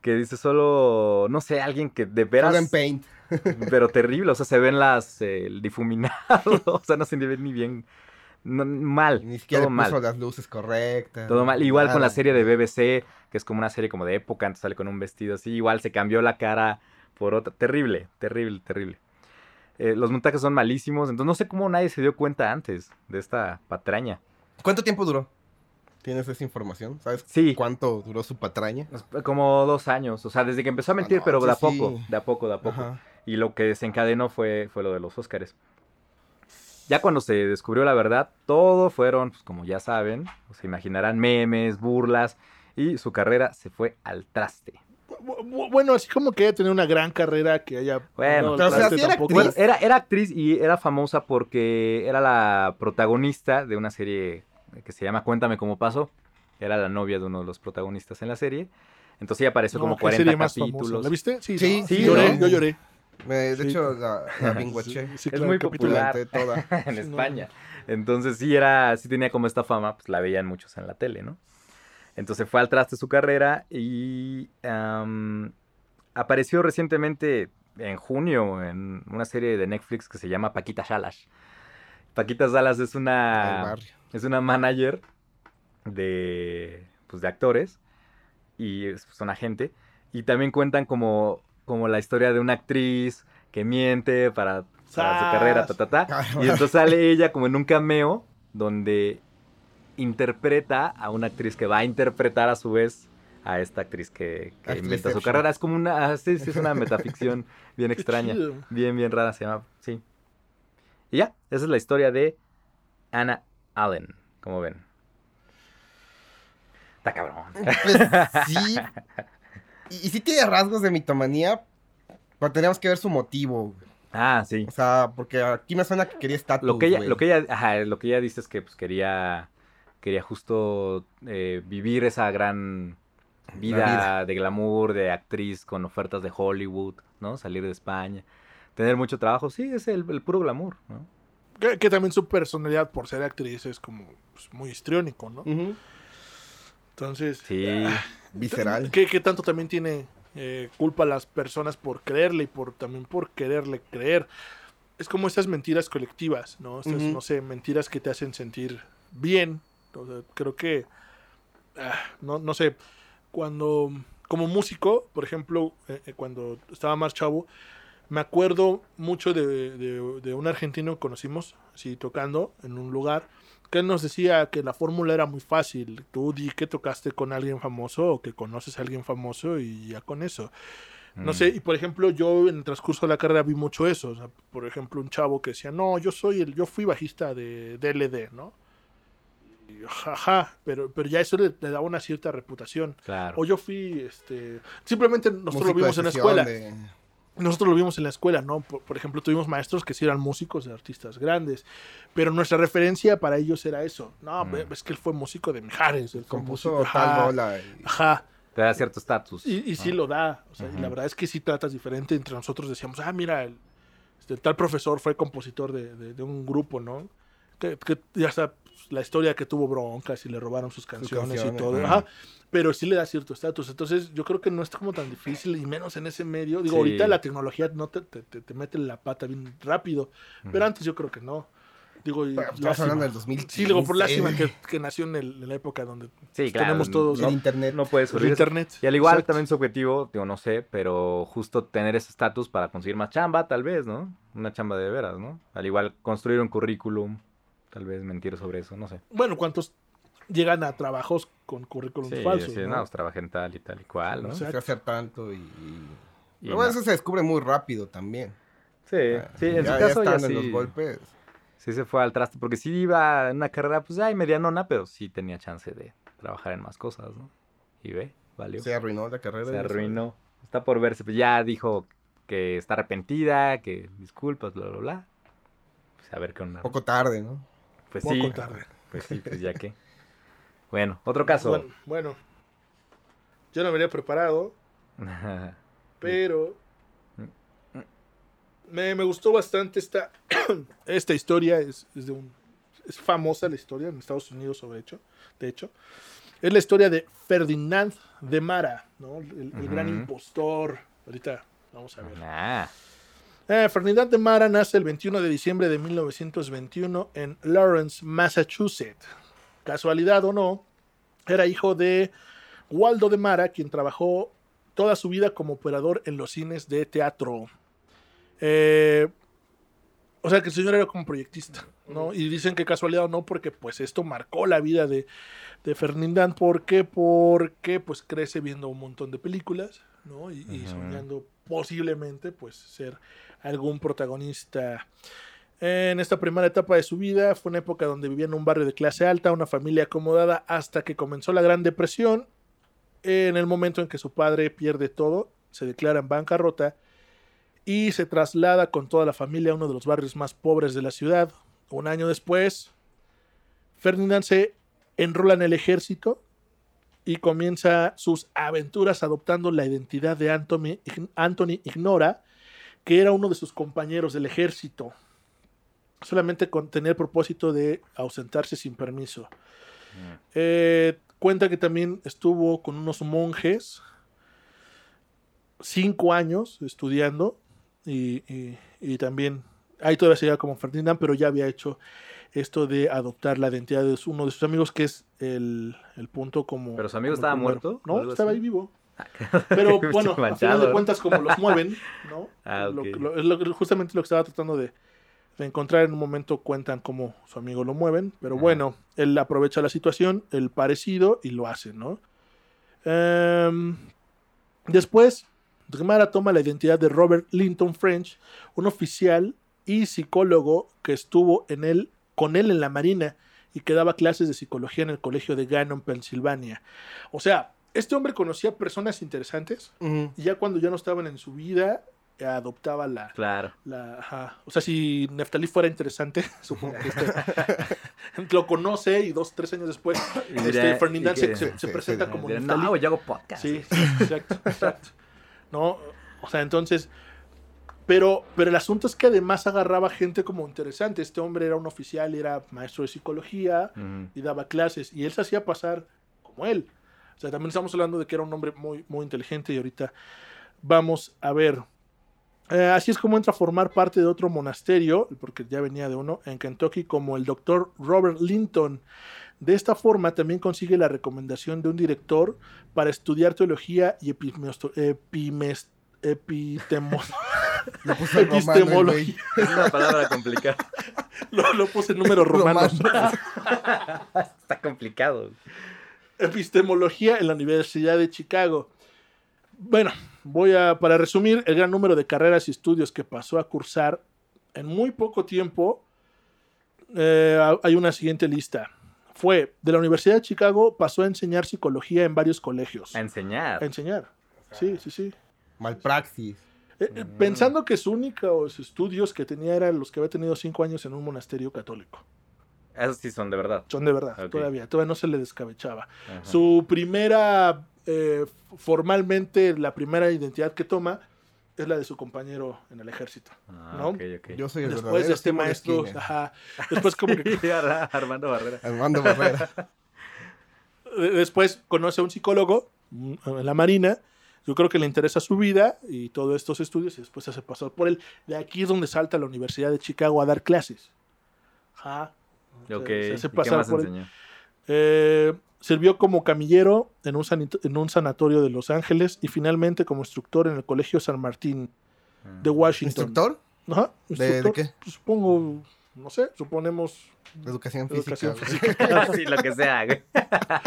que dice solo, no sé, alguien que de veras, Solo en Paint. [laughs] pero terrible, o sea, se ven las, eh, el difuminado, [laughs] o sea, no se ve ni bien, no, mal, Ni siquiera todo le puso mal. las luces correctas. Todo mal. Igual con la serie de BBC, que es como una serie como de época, entonces sale con un vestido así. Igual se cambió la cara por otra. Terrible, terrible, terrible. Eh, los montajes son malísimos, entonces no sé cómo nadie se dio cuenta antes de esta patraña. ¿Cuánto tiempo duró? ¿Tienes esa información? ¿Sabes Sí. cuánto duró su patraña? Como dos años, o sea, desde que empezó a mentir, no, pero de a poco, sí. de a poco, de a poco. Ajá. Y lo que desencadenó fue, fue lo de los Óscares. Ya cuando se descubrió la verdad, todo fueron, pues, como ya saben, se imaginarán memes, burlas, y su carrera se fue al traste. Bu- bu- Bueno, así como que haya tenido una gran carrera que haya. Bueno, pero, o sea, traste, sí era tampoco- Bueno, era, era actriz y era famosa porque era la protagonista de una serie que se llama Cuéntame cómo pasó. Era la novia de uno de los protagonistas en la serie. Entonces ella apareció No, como qué 40 serie más famosa. capítulos. ¿La viste? Sí, Sí, ¿no? sí, lloré, ¿no? yo lloré. Me- de Sí. hecho, la, la binguaché. [laughs] Sí, sí, Es claro, muy el capítulo. popular. Toda. [laughs] en. España. Entonces sí era, sí tenía como esta fama, pues la veían muchos en la tele, ¿no? Entonces fue al traste su carrera y apareció recientemente en junio en una serie de Netflix que se llama Paquita Salas. Paquita Salas es una es una manager de pues de actores y es pues, una agente y también cuentan como como la historia de una actriz que miente para, para su carrera, ta, ta, ta. Y entonces sale ella como en un cameo donde interpreta a una actriz que va a interpretar a su vez a esta actriz que, inventa su carrera. Es como una, ah, sí, sí, es una [laughs] metaficción bien extraña, bien, bien rara se llama, sí. Y ya, esa es la historia de Anna Allen, como ven. Está cabrón. Pues sí. [laughs] Y, y sí tiene rasgos de mitomanía, pero tenemos que ver su motivo. Ah, sí. O sea, porque aquí me suena que quería estatus, Lo que ella, lo que ella, ajá, lo que ella dice es que pues, quería, quería justo eh, vivir esa gran vida, vida. de glamour, de actriz con ofertas de Hollywood, ¿no? Salir de España, tener mucho trabajo, sí, es el, el puro glamour, ¿no? Que, que también su personalidad por ser actriz es como pues, muy histriónico, ¿no? Ujú. Entonces, Sí, Visceral. ¿qué, qué tanto también tiene eh, culpa las personas por creerle y por también por quererle creer? Es como estas mentiras colectivas, ¿no? Estas, no sé, mentiras que te hacen sentir bien. O sea, creo que, ah, no, no sé, cuando, como músico, por ejemplo, eh, eh, cuando estaba más chavo, me acuerdo mucho de, de- de un argentino que conocimos, así tocando en un lugar, que él nos decía que la fórmula era muy fácil. Tú di que tocaste con alguien famoso o que conoces a alguien famoso y ya con eso. No Mm. sé, y por ejemplo, yo en el transcurso de la carrera vi mucho eso. o sea, por ejemplo, un chavo que decía, no, yo soy el, yo fui bajista de DLD, ¿no? Y, jaja, pero, pero ya eso le, le daba una cierta reputación. Claro. O yo fui, este, simplemente nosotros lo vimos en la escuela. de- Nosotros lo vimos en la escuela, ¿no? Por, por ejemplo, tuvimos maestros que sí eran músicos de artistas grandes, pero nuestra referencia para ellos era eso. No, Mm. es que él fue músico de Mijares. músico- tal ajá, y- Ajá. Te da cierto estatus. Y, y sí ¿no? lo da. O sea, y la verdad es que sí tratas diferente. Entre nosotros decíamos, ah, mira, el, este, tal profesor fue compositor de, de- de un grupo, ¿no? Que, que ya está la historia que tuvo broncas y le robaron sus canciones, y canciones, todo. Ajá. Pero sí le da cierto estatus. Entonces, yo creo que no es como tan difícil, y menos en ese medio. Digo, Sí. ahorita la tecnología no te, te, te- te mete la pata bien rápido. Pero antes yo creo que no. Digo, y lástima. hablando del 2015. Sí, digo, por lástima que, [laughs] que nació en, el- en la época donde Sí, claro. tenemos todos el no, internet. no puedes el olvidar eso. internet. Y al igual Exacto. también su objetivo, digo, no sé, pero justo tener ese estatus para conseguir más chamba, tal vez, ¿no? Una chamba de veras, ¿no? Al igual construir un currículum, tal vez mentir sobre eso, no sé. Bueno, ¿cuántos llegan a trabajos con currículum Sí, falsos? sí, ¿no? no, pues trabajé en tal y tal y cual, ¿no? O sea, que hacer tanto y... y- Y Pero bueno, no. eso se descubre muy rápido también. Sí, sí, en Ya- su ya caso ya, en sí, los golpes. sí se fue al traste, porque sí iba en una carrera, pues, ay, medianona, pero sí tenía chance de trabajar en más cosas, ¿no? Y ve, valió. Se arruinó la carrera. Se eso. arruinó. Está por verse. Pues ya dijo que está arrepentida, que disculpas, bla, bla, bla. Pues a ver qué onda. Poco tarde, ¿no? Pues poco sí. tarde. Pues sí, pues ya [laughs] que. Bueno, otro caso. Bueno, bueno, yo no me había preparado, [laughs] pero me, me gustó bastante esta, [clears throat] esta historia. Es, es de un, es famosa la historia en Estados Unidos, sobre hecho, de hecho. Es la historia de Ferdinand de Mara, ¿no? el, el gran impostor. Ahorita vamos a ver. Ah, Eh, Ferdinand de Mara nace el 21 de diciembre de 1921 en Lawrence, Massachusetts. Casualidad o no, era hijo de Waldo de Mara, quien trabajó toda su vida como operador en los cines de teatro. Eh, o sea que el señor era como proyectista, ¿no? Y dicen que casualidad o no, porque pues esto marcó la vida de, de Ferdinand. ¿Por qué? Porque pues crece viendo un montón de películas, ¿no? Y, soñando posiblemente pues ser algún protagonista. En esta primera etapa de su vida fue una época donde vivía en un barrio de clase alta, una familia acomodada, hasta que comenzó la Gran Depresión, en el momento en que su padre pierde todo, se declara en bancarrota y se traslada con toda la familia a uno de los barrios más pobres de la ciudad. Un año después, Ferdinand se enrola en el ejército y comienza sus aventuras adoptando la identidad de Anthony, Anthony Ignora, que era uno de sus compañeros del ejército, solamente con tener el propósito de ausentarse sin permiso. mm, Eh, cuenta que también estuvo con unos monjes cinco años estudiando y, y- y también ahí todavía se llama como Ferdinand, pero ya había hecho esto de adoptar la identidad de uno de sus amigos, que es el, el punto como... ¿Pero su amigo estaba primero. muerto No, estaba así? ahí vivo. Pero [laughs] Pinche bueno, a final manchado, de cuentas, como los mueven, ¿no? [laughs] Ah, Lo- ok. lo- es lo justamente lo que estaba tratando de, de encontrar en un momento, cuentan cómo su amigo lo mueven, pero bueno, él aprovecha la situación, el parecido, y lo hace, ¿no? Em, después, Mara toma la identidad de Robert Linton French, un oficial y psicólogo que estuvo en él, con él en la Marina y que daba clases de psicología en el colegio de Gannon, Pensilvania. O sea, este hombre conocía personas interesantes y ya cuando ya no estaban en su vida, eh, adoptaba la... Claro. la ajá. O sea, si Neftalí fuera interesante, [laughs] supongo que este, [laughs] lo conoce y dos, tres años después, este, Ferdinand se, sí, presenta sí, como dirá, Neftalí. No, yo hago podcast. Sí, exacto, exacto. No, o sea, entonces, pero, pero el asunto es que además agarraba gente como interesante. Este hombre era un oficial era maestro de psicología y daba clases y él se hacía pasar como él. O sea, también estamos hablando de que era un hombre muy, muy inteligente y ahorita vamos a ver. Eh, así es como entra a formar parte de otro monasterio, porque ya venía de uno, en Kentucky, como el doctor Robert Linton De esta forma también consigue la recomendación de un director para estudiar teología y epimesto- epimes- [laughs] Lo en romano. Es una palabra complicada. [laughs] Lo, lo puse en números romanos. [laughs] Está complicado. epistemología en la Universidad de Chicago. Bueno, voy a, para resumir, el gran número de carreras y estudios que pasó a cursar en muy poco tiempo, eh, hay una siguiente lista. Fue de la Universidad de Chicago, pasó a enseñar psicología en varios colegios. A enseñar. A enseñar. Sí, sí, sí. Malpraxis. Eh, eh, pensando que sus únicos estudios que tenía eran los que había tenido cinco años en un monasterio católico. Esos sí son de verdad. Son de verdad, todavía, todavía no se le descabechaba. Ajá. Su primera, eh, formalmente, la primera identidad que toma es la de su compañero en el ejército. Ah, ¿no? ok, ok. Yo soy el Después de este maestro, ajá, después como que [laughs] Ar- Armando Barrera. Armando Barrera. [laughs] después conoce a un psicólogo mm, en la marina. Yo creo que le interesa su vida y todos estos estudios y después se hace pasar por él. De aquí es donde salta a la Universidad de Chicago a dar clases. Ajá. Se- Ok. se ¿Y hace qué pasar más por él. Eh, sirvió como camillero en un, sanito- en un sanatorio de Los Ángeles y finalmente como instructor en el Colegio San Martín de Washington. ¿Instructor? Ajá, ¿De- de instructor, qué? pues, Supongo, no sé, suponemos De educación física. educación física. [laughs] sí, lo que sea. [laughs]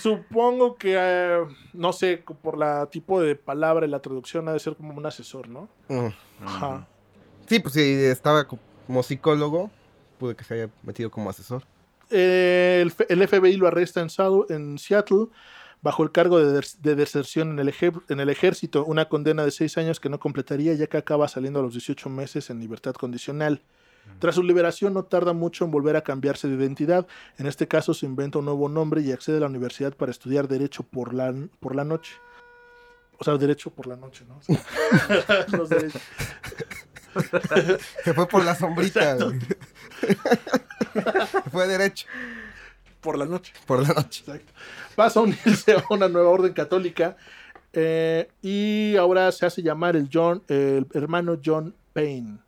Supongo que, eh, no sé, por la tipo de palabra y la traducción ha de ser como un asesor, ¿no? Mm. Ajá. Sí, pues si estaba como psicólogo, pude que se haya metido como asesor. Eh, el, FBI lo arresta en, en Seattle bajo el cargo de, des- de deserción en el, eje- en el ejército, una condena de seis años que no completaría ya que acaba saliendo a los 18 meses en libertad condicional. Tras su liberación no tarda mucho en volver a cambiarse de identidad, en este caso se inventa un nuevo nombre y accede a la universidad para estudiar Derecho por la, por la noche. O sea, Derecho por la noche, ¿no? O sea, [laughs] los derechos. Se fue por la sombrita. Se fue derecho Por la noche. por la noche. Exacto. Pasa a unirse a una nueva orden católica eh, y ahora se hace llamar el John, el hermano John Payne.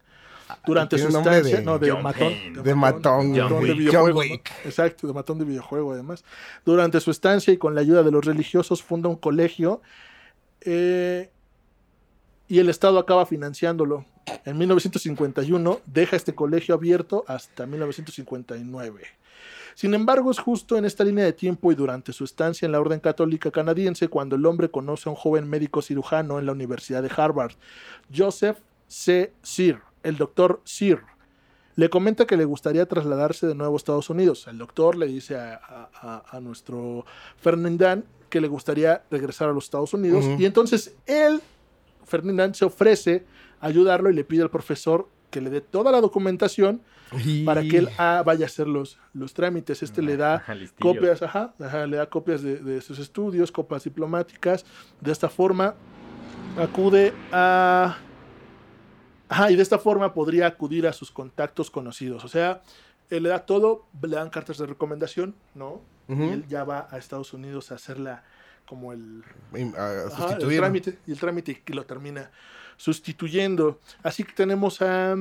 Durante su estancia, de no, de John matón, Payne. De matón, de John matón de videojuego, John ¿no? Wick. Exacto, de matón de videojuego además. Durante su estancia y con la ayuda de los religiosos funda un colegio eh, y el Estado acaba financiándolo. En 1951 deja este colegio abierto hasta 1959. Sin embargo, es justo en esta línea de tiempo y durante su estancia en la Orden Católica Canadiense cuando el hombre conoce a un joven médico cirujano en la Universidad de Harvard, Joseph C. Sear, el doctor Sear. Le comenta que le gustaría trasladarse de nuevo a Estados Unidos. El doctor le dice a, a- a- a nuestro Ferdinand que le gustaría regresar a los Estados Unidos. Y entonces él, Ferdinand, se ofrece a ayudarlo y le pide al profesor que le dé toda la documentación Y- para que él ah, vaya a hacer los, los trámites. Este le da Ajá, listillo. copias, ajá, ajá, le da copias de, de sus estudios, copias diplomáticas. De esta forma acude a... Ajá, y de esta forma podría acudir a sus contactos conocidos. O sea, él le da todo, le dan cartas de recomendación, ¿no? Y él ya va a Estados Unidos a hacerla como el, y, Ajá, el trámite y el trámite que lo termina sustituyendo. Así que tenemos a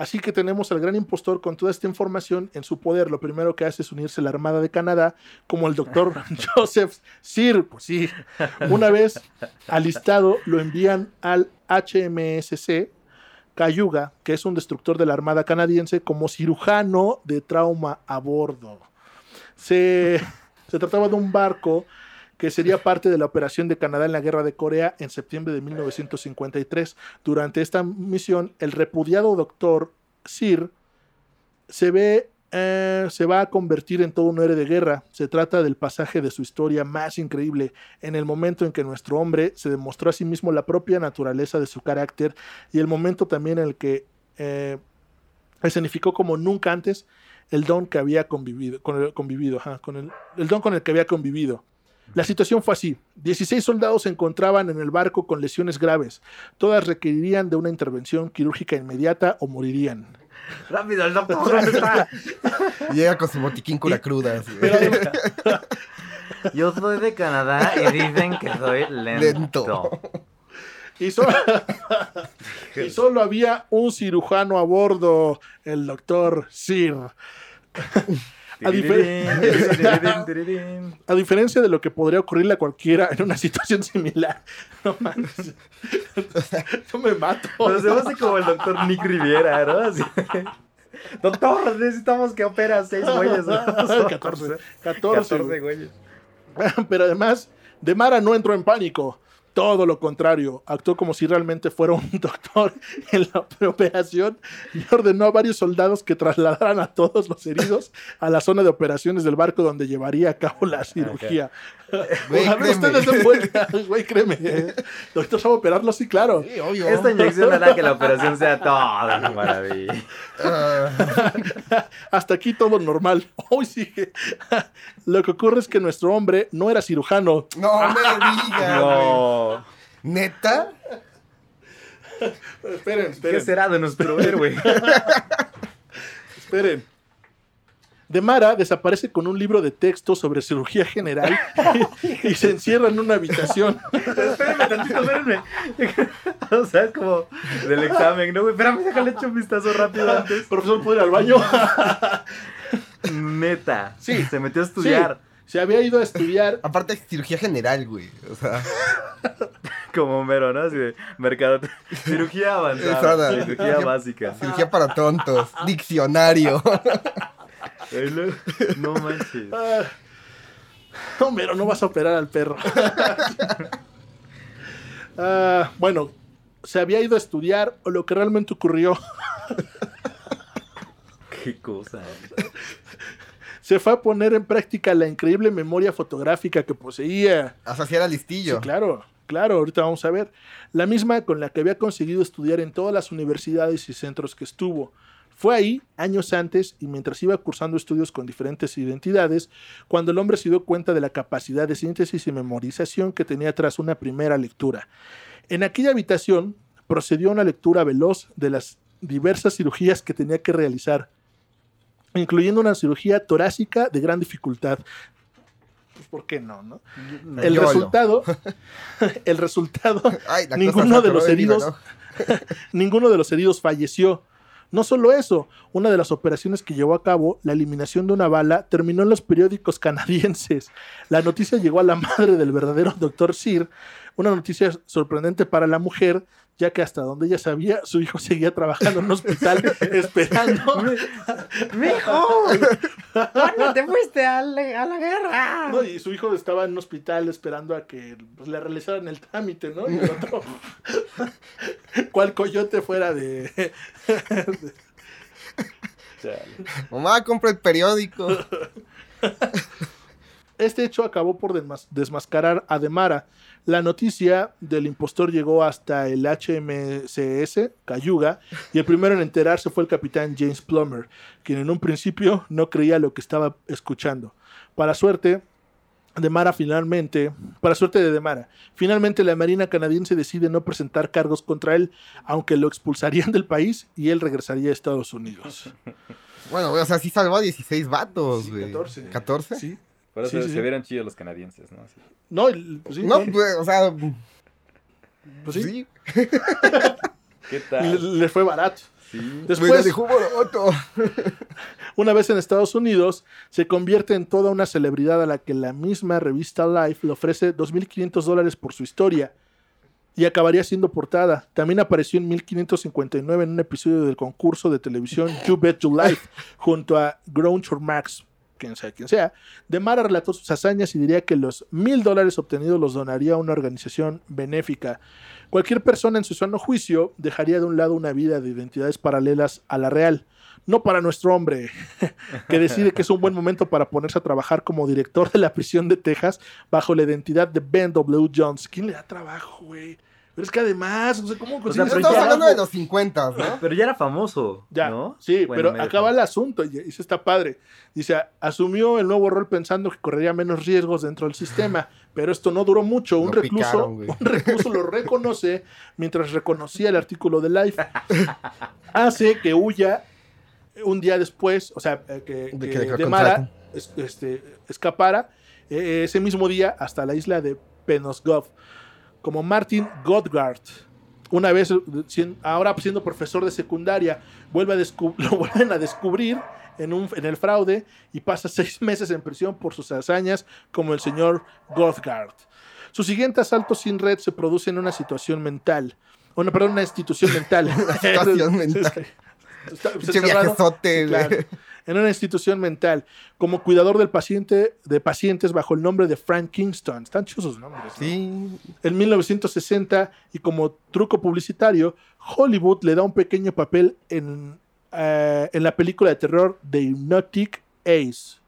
así que tenemos al gran impostor con toda esta información en su poder. Lo primero que hace es unirse a la Armada de Canadá, como el doctor [laughs] Joseph Sir. Pues sí, una vez alistado lo envían al HMSC Cayuga, que es un destructor de la Armada canadiense, como cirujano de trauma a bordo. Se, se trataba de un barco que sería parte de la operación de Canadá en la Guerra de Corea en septiembre de 1953. Durante esta misión, el repudiado doctor Sir se ve eh, se va a convertir en todo un héroe de guerra. Se trata del pasaje de su historia más increíble, en el momento en que nuestro hombre se demostró a sí mismo la propia naturaleza de su carácter y el momento también en el que eh, escenificó como nunca antes el don que había convivido, con el, don con el que había convivido. La situación fue así. 16 soldados se encontraban en el barco con lesiones graves. Todas requerirían de una intervención quirúrgica inmediata o morirían. Rápido, el doctor, ¿dónde está? Y llega con su botiquín cura cruda. así. [laughs] Yo soy de Canadá y dicen que soy lento. Lento. Y [laughs] solo había un cirujano a bordo, el doctor Sir. A, difer- a diferencia de lo que podría ocurrirle a cualquiera en una situación similar. [laughs] No mames. Yo me mato. Se me hace como el doctor Nick Riviera, ¿no? Así. Doctor, necesitamos que opera a seis güeyes. ¿no? 14. 14. 14 güeyes. [laughs] Pero además, Demara no entró en pánico. Todo lo contrario, actuó como si realmente fuera un [laughs] doctor en la operación y ordenó a varios soldados que trasladaran a todos los heridos a la zona de operaciones del barco donde llevaría a cabo la cirugía. Güey, créeme. ustedes den vuelta, [laughs] güey, créeme. Doctor, ¿sabe operarlo? Sí, claro. Sí, obvio. Esta inyección hará que la operación sea toda una maravilla. [laughs] Hasta aquí todo normal. Hoy sigue. Lo que ocurre es que nuestro hombre no era cirujano. no me digas. güey. No. ¿Neta? Esperen, ¿Qué esperen. será de nuestro héroe? [laughs] Esperen. Demara desaparece con un libro de texto sobre cirugía general y se encierra en una habitación. Espérenme tantito, espérenme. [laughs] O sea, es como del examen, ¿no, güey? Espérame, déjale echar un vistazo rápido antes. Profesor, ¿puedo ir al baño? [laughs] Neta. Sí. Se metió a estudiar. Sí, se había ido a estudiar. [laughs] Aparte es cirugía general, güey. O sea, [laughs] Como Homero, ¿no? Así de mercado. [laughs] Cirugía avanzada. Exacto. Cirugía básica. cirugía para tontos. Diccionario. No manches. Ah, Homero, no vas a operar al perro. Ah, bueno, se había ido a estudiar o lo que realmente ocurrió. Qué cosa. Se fue a poner en práctica la increíble memoria fotográfica que poseía. Hasta si era listillo. Sí, claro, claro, ahorita vamos a ver. La misma con la que había conseguido estudiar en todas las universidades y centros que estuvo. Fue ahí, años antes, y mientras iba cursando estudios con diferentes identidades, cuando el hombre se dio cuenta de la capacidad de síntesis y memorización que tenía tras una primera lectura. En aquella habitación procedió a una lectura veloz de las diversas cirugías que tenía que realizar, incluyendo una cirugía torácica de gran dificultad. Pues, ¿por qué no, no? El Yolo. resultado, [laughs] el resultado, [laughs] Ay, ninguno de los heridos, reloj. [laughs] ninguno de los heridos falleció. No solo eso, una de las operaciones que llevó a cabo, la eliminación de una bala, terminó en los periódicos canadienses. La noticia llegó a la madre del verdadero Dr. Sir, una noticia sorprendente para la mujer, ya que hasta donde ella sabía, su hijo seguía trabajando en un hospital [laughs] esperando. ¡Mijo! ¿Cuándo te fuiste a la, a la guerra? ¿no? Y su hijo estaba en un hospital esperando a que pues, le realizaran el trámite, ¿no? Y el otro, [laughs] cual coyote fuera [laughs] de... Mamá, compra el periódico. Este hecho acabó por desmas- desmascarar a Demara. La noticia del impostor llegó hasta el HMCS, Cayuga, y el primero en enterarse fue el capitán James Plummer, quien en un principio no creía lo que estaba escuchando. Para suerte, Demara finalmente, para suerte de Demara, finalmente la Marina canadiense decide no presentar cargos contra él, aunque lo expulsarían del país y él regresaría a Estados Unidos. Bueno, o sea, sí salvó a 16 vatos, Sí, güey. 14. ¿14? Sí. Por eso Sí, sí, se vieron chidos los canadienses, ¿no? Así. No, pues sí, No, pues, o sea, pues sí. sí. ¿Qué Le, tal? le fue barato. Sí. Después, barato. [laughs] una vez en Estados Unidos, se convierte en toda una celebridad a la que la misma revista Life le ofrece 2.500 dólares por su historia y acabaría siendo portada. También apareció en 1559 en un episodio del concurso de televisión You Bet Your Life junto a Groucho Max, quien sea quien sea. Demara relató sus hazañas y diría que los mil dólares obtenidos los donaría a una organización benéfica. Cualquier persona en su sano juicio dejaría de un lado una vida de identidades paralelas a la real. No para nuestro hombre, [laughs] que decide que es un buen momento para ponerse a trabajar como director de la prisión de Texas bajo la identidad de Ben W. Jones. ¿Quién le da trabajo, güey? Pero es que además, o sea, ¿cómo sea, consigues pero Estamos hablando de los 50, ¿no? Pero ya era famoso, ya, ¿no? sí, Bueno, pero acaba el asunto y eso está padre. Dice, asumió el nuevo rol pensando que correría menos riesgos dentro del sistema, [laughs] pero esto no duró mucho. Un Lo recluso, picaron, un recluso lo reconoce mientras reconocía el artículo de Life. [laughs] Hace que huya un día después, o sea, eh, que, De que que es- este, escapara eh, ese mismo día hasta la isla de Penobscot, como Martin Godgard. Una vez, ahora siendo profesor de secundaria, vuelve a [laughs] lo vuelven a descubrir en, un, en el fraude y pasa [laughs] seis meses en prisión por sus hazañas como el señor Gothgard. Su siguiente asalto sin red se produce en una situación mental. Una, perdón, una institución mental. [laughs] situación mental. Está- está raro. claro. En una institución mental, como cuidador del paciente, de pacientes bajo el nombre de Frank Kingston. Están chusos nombres. ¿no? Sí, En 1960, y como truco publicitario, Hollywood le da un pequeño papel en, eh, en la película de terror The Hypnotic Ace.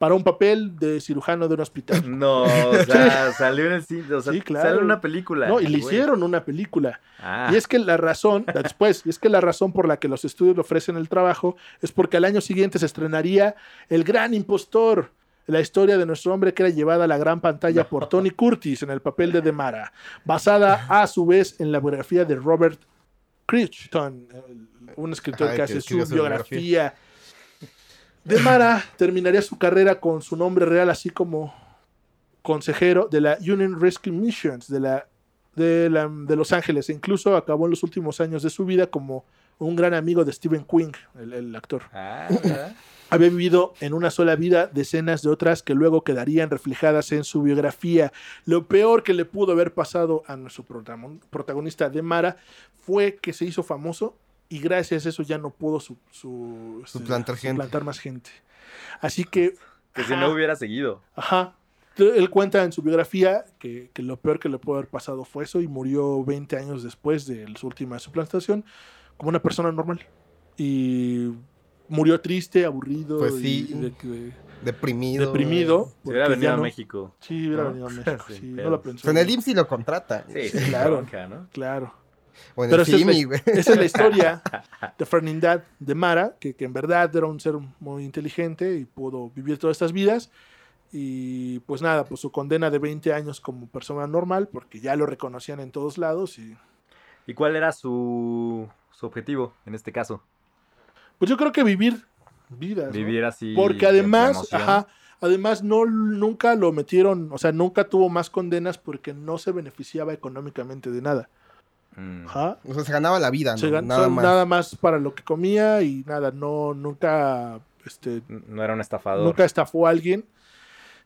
Para un papel de cirujano de un hospital. [laughs] No, o sea, salió en el cine, o sea, Sí, claro. sale en una película. No, y le güey. hicieron una película. Ah, Y es que la razón, después, y es que la razón por la que los estudios le ofrecen el trabajo es porque al año siguiente se estrenaría El Gran Impostor, la historia de nuestro hombre que era llevada a la gran pantalla por Tony Curtis en el papel de Demara, basada a su vez en la biografía de Robert Crichton, un escritor que que hace su su biografía. Demara terminaría su carrera con su nombre real, así como consejero de la Union Rescue Missions de, la, de, la- de Los Ángeles. E incluso acabó en los últimos años de su vida como un gran amigo de Stephen King, el, el actor. ah. [laughs] Había vivido en una sola vida decenas de otras que luego quedarían reflejadas en su biografía. Lo peor que le pudo haber pasado a nuestro protagon- protagonista de Mara fue que se hizo famoso y gracias a eso ya no pudo su, su- este, Suplantar gente. suplantar más gente. Así que... que si ajá, no hubiera seguido. Ajá. Él cuenta en su biografía que, que lo peor que le pudo haber pasado fue eso y murió 20 años después de su última suplantación como una persona normal. Y murió triste, aburrido, Pues sí. y de que- deprimido. deprimido. Si hubiera venido ya a no- México. Sí, hubiera ¿no? venido a [laughs] México. Sin sí, no lo pensó. En el IMSS lo contrata. Sí, Sí, claro. bronca, ¿no? Claro. O en Pero el esa es, esa es la historia [laughs] de Fernandad de Mara, que, que en verdad era un ser muy inteligente y pudo vivir todas estas vidas. Y pues nada, pues su condena de 20 años como persona normal, porque ya lo reconocían en todos lados. Y ¿Y cuál era su, su objetivo en este caso? pues yo creo que vivir vidas. ¿no? Vivir así. Porque de además, ajá, además no nunca lo metieron, o sea, nunca tuvo más condenas porque no se beneficiaba económicamente de nada. Mm. Ajá. O sea, se ganaba la vida, ¿no? Se gan- nada más. nada más para lo que comía y nada, no, nunca, este, No era un estafador. nunca estafó a alguien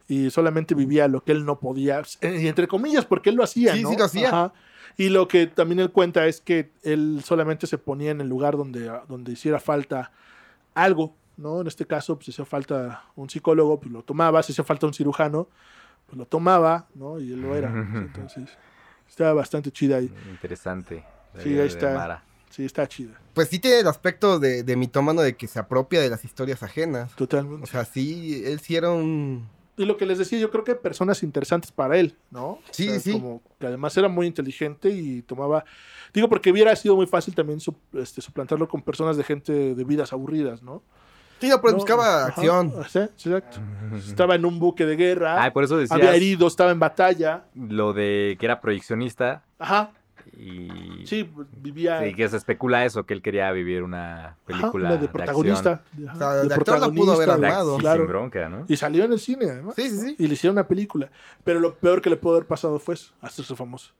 y solamente vivía lo que él no podía, eh, y entre comillas, porque él lo hacía, Sí, ¿no? sí lo hacía. Ajá. Y lo que también él cuenta es que él solamente se ponía en el lugar donde, donde hiciera falta algo, ¿no? En este caso, pues si hacía falta un psicólogo, pues lo tomaba, si hacía falta un cirujano, pues lo tomaba, ¿no? Y él lo era. [laughs] Entonces, estaba bastante chida ahí. Interesante. Sí, ahí está. Mara. Sí, está chida. Pues sí tiene el aspecto de, de mitómano de que se apropia de las historias ajenas. Totalmente. O sea, sí, él sí era un... Y lo que les decía, yo creo que personas interesantes para él, ¿no? Sí, O sea, sí. Como que además era muy inteligente y tomaba. Digo, porque hubiera sido muy fácil también su- este, suplantarlo con personas de gente de vidas aburridas, ¿no? Sí, no, pues No, buscaba ajá, acción. sí, exacto. Estaba en un buque de guerra, Ah, por eso decías había herido, estaba en batalla. lo de que era proyeccionista Ajá, y sí, pues, vivía. sí, que se especula eso, que él quería vivir una ajá, película una de de protagonista. acción. ajá, O sea, de de actor la pudo haber protagonista, armado. Claro. sin bronca, ¿no? Y salió en el cine, además. Sí, sí, sí. Y le hicieron una película. Pero lo peor que le pudo haber pasado fue eso, hacerse famoso.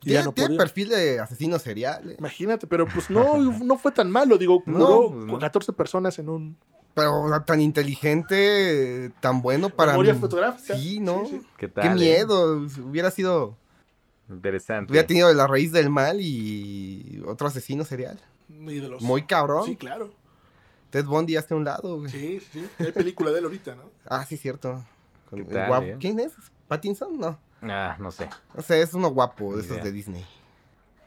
Y Tiene, ya no tiene podía. perfil de asesino serial. eh. Imagínate, pero pues no, [laughs] no fue tan malo. Digo, No, murió pues no. 14 personas en un. Pero o sea, tan inteligente, tan bueno para... Memoria fotográfica. Sí, ¿no? Sí, sí. ¿Qué tal? Qué eh? miedo. Hubiera sido... Interesante. Hubiera tenido la raíz del mal y otro asesino serial. Y de los- Muy cabrón. Sí, claro. Ted Bundy hasta un lado, güey. Sí, sí. Hay película de él ahorita, ¿no? Ah, sí, cierto. Con ¿Qué el tal, guapo- eh? ¿Quién es? ¿Pattinson? No. Ah, no sé. O sea, es uno guapo de esos de Disney.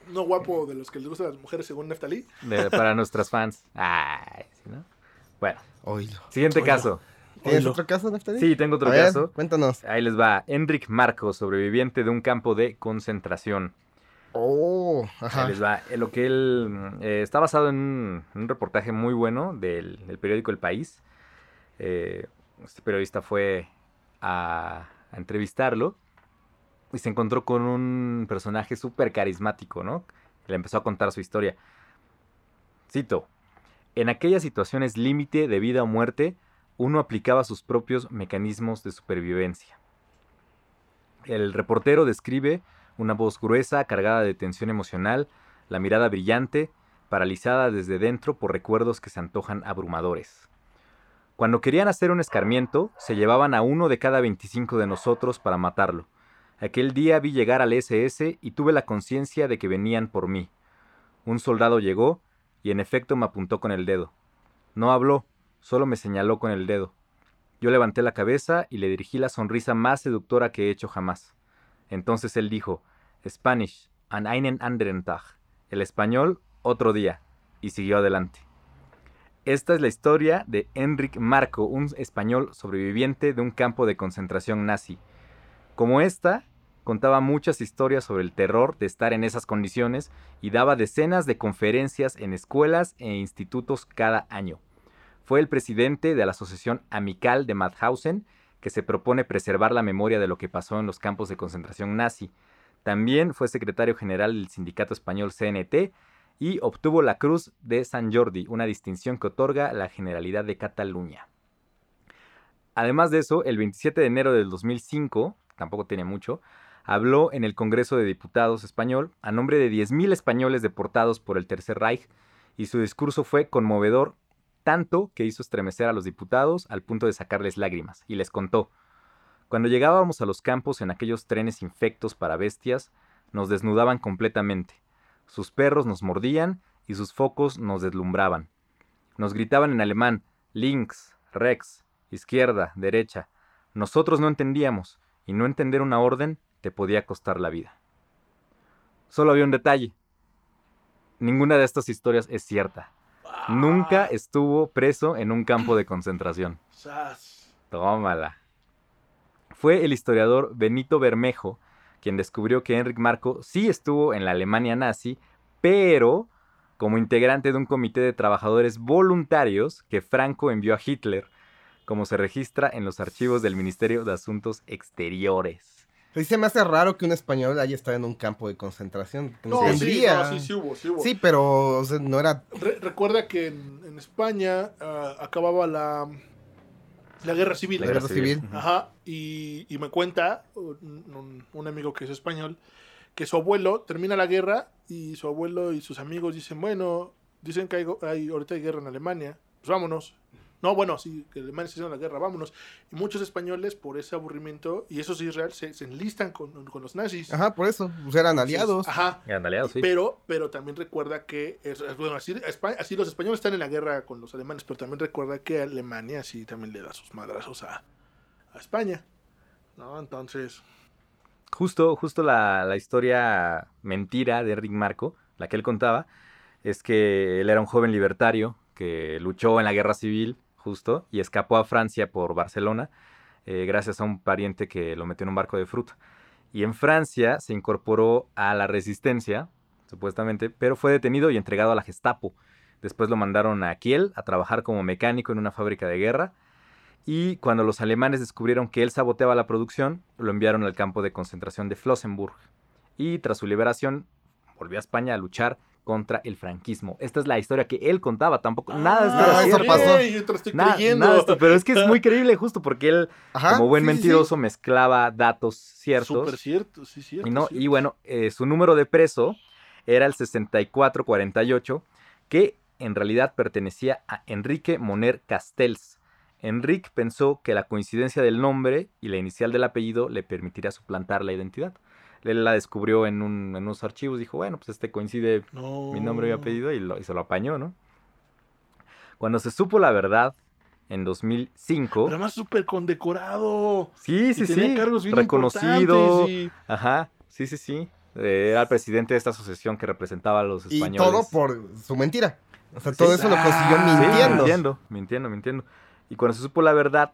No guapo de los que les gustan las mujeres según Neftalí. De- para nuestras fans. Ay, sí, ¿no? Bueno, siguiente caso. ¿Tienes otro caso, Neftali? Sí, tengo otro A ver, caso. cuéntanos. Ahí les va. Enric Marco, sobreviviente de un campo de concentración. Oh, Ahí ajá. les va. Eh, Lo que él mm, eh, está basado en un, reportaje muy bueno del, del periódico El País. Eh, este periodista fue a, a entrevistarlo y se encontró con un personaje súper carismático, ¿no? Le empezó a contar su historia. Cito. En aquellas situaciones límite de vida o muerte, uno aplicaba sus propios mecanismos de supervivencia. El reportero describe una voz gruesa, cargada de tensión emocional, la mirada brillante, paralizada desde dentro por recuerdos que se antojan abrumadores. Cuando querían hacer un escarmiento, se llevaban a uno de cada 25 de nosotros para matarlo. Aquel día vi llegar al SS y tuve la conciencia de que venían por mí. Un soldado llegó y en efecto me apuntó con el dedo. No habló, solo me señaló con el dedo. Yo levanté la cabeza y le dirigí la sonrisa más seductora que he hecho jamás. Entonces él dijo, Spanish, an einen anderen Tag. El español, otro día. Y siguió adelante. Esta es la historia de Enric Marco, un español sobreviviente de un campo de concentración nazi. Como esta, contaba muchas historias sobre el terror de estar en esas condiciones y daba decenas de conferencias en escuelas e institutos cada año. Fue el presidente de la Asociación Amical de Mauthausen, que se propone preservar la memoria de lo que pasó en los campos de concentración nazi. También fue secretario general del sindicato español CNT y obtuvo la Cruz de San Jordi, una distinción que otorga la Generalidad de Cataluña. Además de eso, el 27 de enero del 2005, tampoco tiene mucho, habló en el Congreso de Diputados español a nombre de 10.000 españoles deportados por el Tercer Reich y su discurso fue conmovedor tanto que hizo estremecer a los diputados al punto de sacarles lágrimas, y les contó, cuando llegábamos a los campos en aquellos trenes infectos para bestias, nos desnudaban completamente, sus perros nos mordían y sus focos nos deslumbraban. Nos gritaban en alemán, links, rex, izquierda, derecha. Nosotros no entendíamos, y no entender una orden te podía costar la vida. Solo había un detalle. Ninguna de estas historias es cierta. Nunca estuvo preso en un campo de concentración. Tómala. Fue el historiador Benito Bermejo quien descubrió que Enric Marco sí estuvo en la Alemania nazi, pero como integrante de un comité de trabajadores voluntarios que Franco envió a Hitler, como se registra en los archivos del Ministerio de Asuntos Exteriores. Sí, se me hace raro que un español haya estado en un campo de concentración. No, sí, sí, sí hubo, sí hubo. Sí, pero no era... recuerda que en, España ah, acababa la, la guerra civil. La guerra civil. Ajá, y, me cuenta un, un, amigo que es español que su abuelo termina la guerra y su abuelo y sus amigos dicen, bueno, dicen que hay, hay ahorita hay guerra en Alemania, pues vámonos. No, bueno, sí, que Alemania está haciendo la guerra, vámonos. Y muchos españoles, por ese aburrimiento, y eso es Israel, se, enlistan con, los nazis. Ajá, por eso, pues eran aliados. ajá. Eran aliados, sí. Pero, pero también recuerda que, bueno, así, así, los españoles están en la guerra con los alemanes, pero también recuerda que Alemania sí también le da sus madrazos a, a España. ¿No? Entonces... Justo, justo la, la historia mentira de Rick Marco, la que él contaba, es que él era un joven libertario que luchó en la guerra civil justo, y escapó a Francia por Barcelona, eh, gracias a un pariente que lo metió en un barco de fruta. Y en Francia se incorporó a la resistencia, supuestamente, pero fue detenido y entregado a la Gestapo. Después lo mandaron a Kiel a trabajar como mecánico en una fábrica de guerra. Y cuando los alemanes descubrieron que él saboteaba la producción, lo enviaron al campo de concentración de Flossenburg. Y tras su liberación, volvió a España a luchar contra el franquismo. Esta es la historia que él contaba, tampoco nada de esto pasó. nada, pero es que es muy [laughs] creíble justo porque él como buen mentiroso mezclaba datos ciertos. Súper cierto, sí cierto. Y no, y bueno, eh, su número de preso era el 6448 que en realidad pertenecía a Enrique Moner Castells. Enrique pensó que la coincidencia del nombre y la inicial del apellido le permitiría suplantar la identidad él la descubrió en, un, en unos archivos, dijo, bueno, pues este coincide mi nombre y apellido y, se lo apañó, ¿no? Cuando se supo la verdad, en 2005... Pero además súper condecorado. Sí, sí, sí. Cargos reconocido. Ajá, sí, sí, sí. Eh, era el presidente de esta asociación que representaba a los españoles. Y todo por su mentira. O sea, todo eso lo consiguió mintiendo. mintiendo, mintiendo, mintiendo. Y cuando se supo la verdad...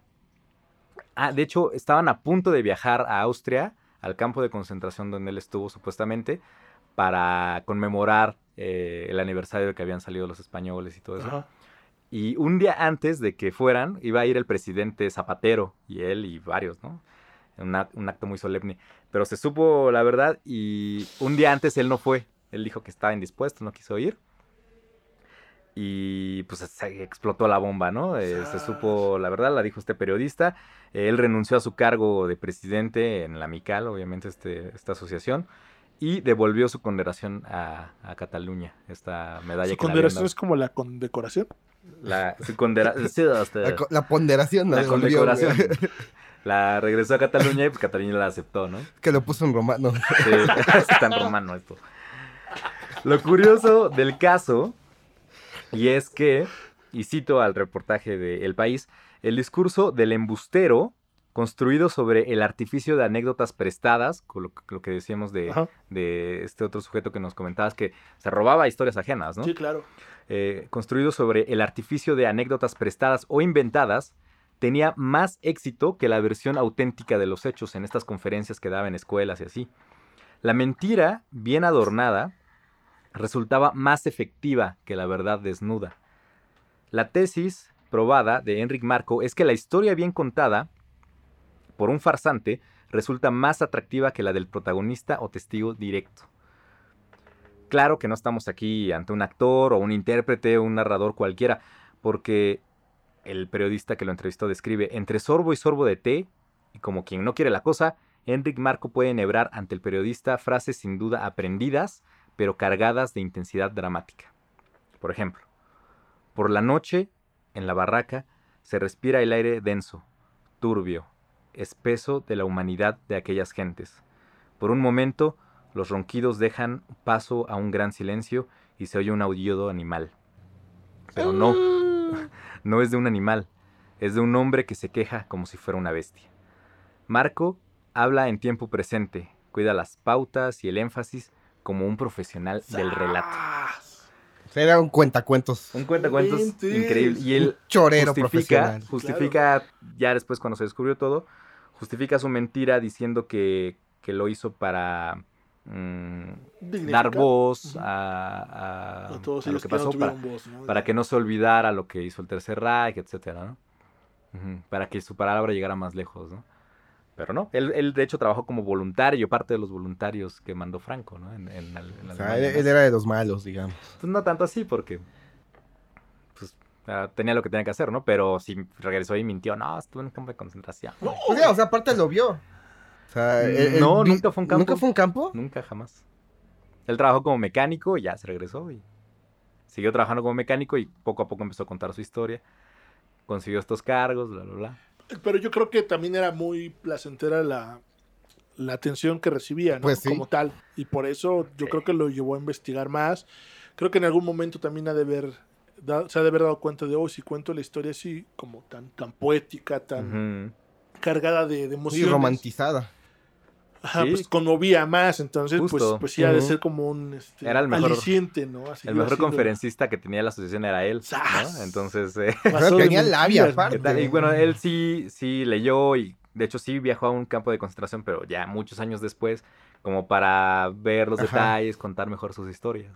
Ah, de hecho, estaban a punto de viajar a Austria al campo de concentración donde él estuvo supuestamente para conmemorar eh, el aniversario de que habían salido los españoles y todo eso. Y un día antes de que fueran, iba a ir el presidente Zapatero y él y varios, ¿no? Un, un acto muy solemne. Pero se supo la verdad y un día antes él no fue. Él dijo que estaba indispuesto, no quiso ir y pues se explotó la bomba, ¿no? Eh, se supo, la verdad, la dijo este periodista. él renunció a su cargo de presidente en la Mical, obviamente, este, esta asociación. y devolvió su condecoración a, a Cataluña, esta medalla Su que le habían condecoración es como la condecoración. La, su condera- [laughs] sí, hasta- La, la ponderación, no la devolvió, güey. condecoración. [laughs] La regresó a Cataluña y pues Cataluña la aceptó, ¿no? Que lo puso en romano. Sí, [laughs] está en romano esto. Lo curioso del caso, y es que, y cito al reportaje de El País, el discurso del embustero construido sobre el artificio de anécdotas prestadas, con lo, lo que decíamos de este otro sujeto que nos comentabas, que se robaba historias ajenas, ¿no? Sí, claro. eh, construido sobre el artificio de anécdotas prestadas o inventadas, tenía más éxito que la versión auténtica de los hechos en estas conferencias que daba en escuelas y así. La mentira, bien adornada, resultaba más efectiva que la verdad desnuda. La tesis probada de Enric Marco es que la historia bien contada por un farsante resulta más atractiva que la del protagonista o testigo directo. Claro que no estamos aquí ante un actor o un intérprete o un narrador cualquiera, porque el periodista que lo entrevistó describe, entre sorbo y sorbo de té, y como quien no quiere la cosa, Enric Marco puede enhebrar ante el periodista frases sin duda aprendidas, pero cargadas de intensidad dramática. Por ejemplo, por la noche, en la barraca, se respira el aire denso, turbio, espeso de la humanidad de aquellas gentes. Por un momento, los ronquidos dejan paso a un gran silencio y se oye un aullido animal. Pero no, [laughs] no es de un animal, es de un hombre que se queja como si fuera una bestia. Marco habla en tiempo presente, cuida las pautas y el énfasis como un profesional del relato. Era un cuentacuentos. Un cuentacuentos increíble. Y él Chorero justifica, profesional. justifica ya después cuando se descubrió todo, justifica su mentira diciendo que, que lo hizo para mm, dar voz a, a- a todos a lo que que, no pasó, para, tuvieron voz, ¿no? para que no se olvidara lo que hizo el Tercer Reich, etcétera, ¿no? Para que su palabra llegara más lejos, ¿no? Pero no, él, él de hecho trabajó como voluntario, parte de los voluntarios que mandó Franco, ¿no? En, en, en O sea, él, era de los malos, digamos. Pues no tanto así, porque pues, ah, tenía lo que tenía que hacer, ¿no? Pero si regresó y mintió, no, estuve en un campo de concentración. No, O sea, o sea, aparte lo vio. O sea, él- él No, nunca fue un campo. ¿Nunca fue un campo? Nunca, jamás. Él trabajó como mecánico y ya se regresó y siguió trabajando como mecánico y poco a poco empezó a contar su historia. Consiguió estos cargos, bla, bla, bla. Pero yo creo que también era muy placentera la, la atención que recibía, ¿no? Pues sí. Como tal. Y por eso yo Sí. creo que lo llevó a investigar más. Creo que en algún momento también ha de haber, da- se ha de haber dado cuenta de, oh, si cuento la historia así, como tan, tan poética, tan cargada de, de Muy emociones. romantizada. Ajá, Sí. pues conmovía más. Entonces, pues, Justo. pues sí ha de ser como un este, Era el mejor- aliciente, ¿no? Así El mejor conferencista que tenía la asociación era él. ¿no? Entonces, eh, [laughs] Tenía labia, aparte. Y bueno, él sí, sí leyó y de hecho sí viajó a un campo de concentración, pero ya muchos años después, como para ver los Ajá. detalles, contar mejor sus historias.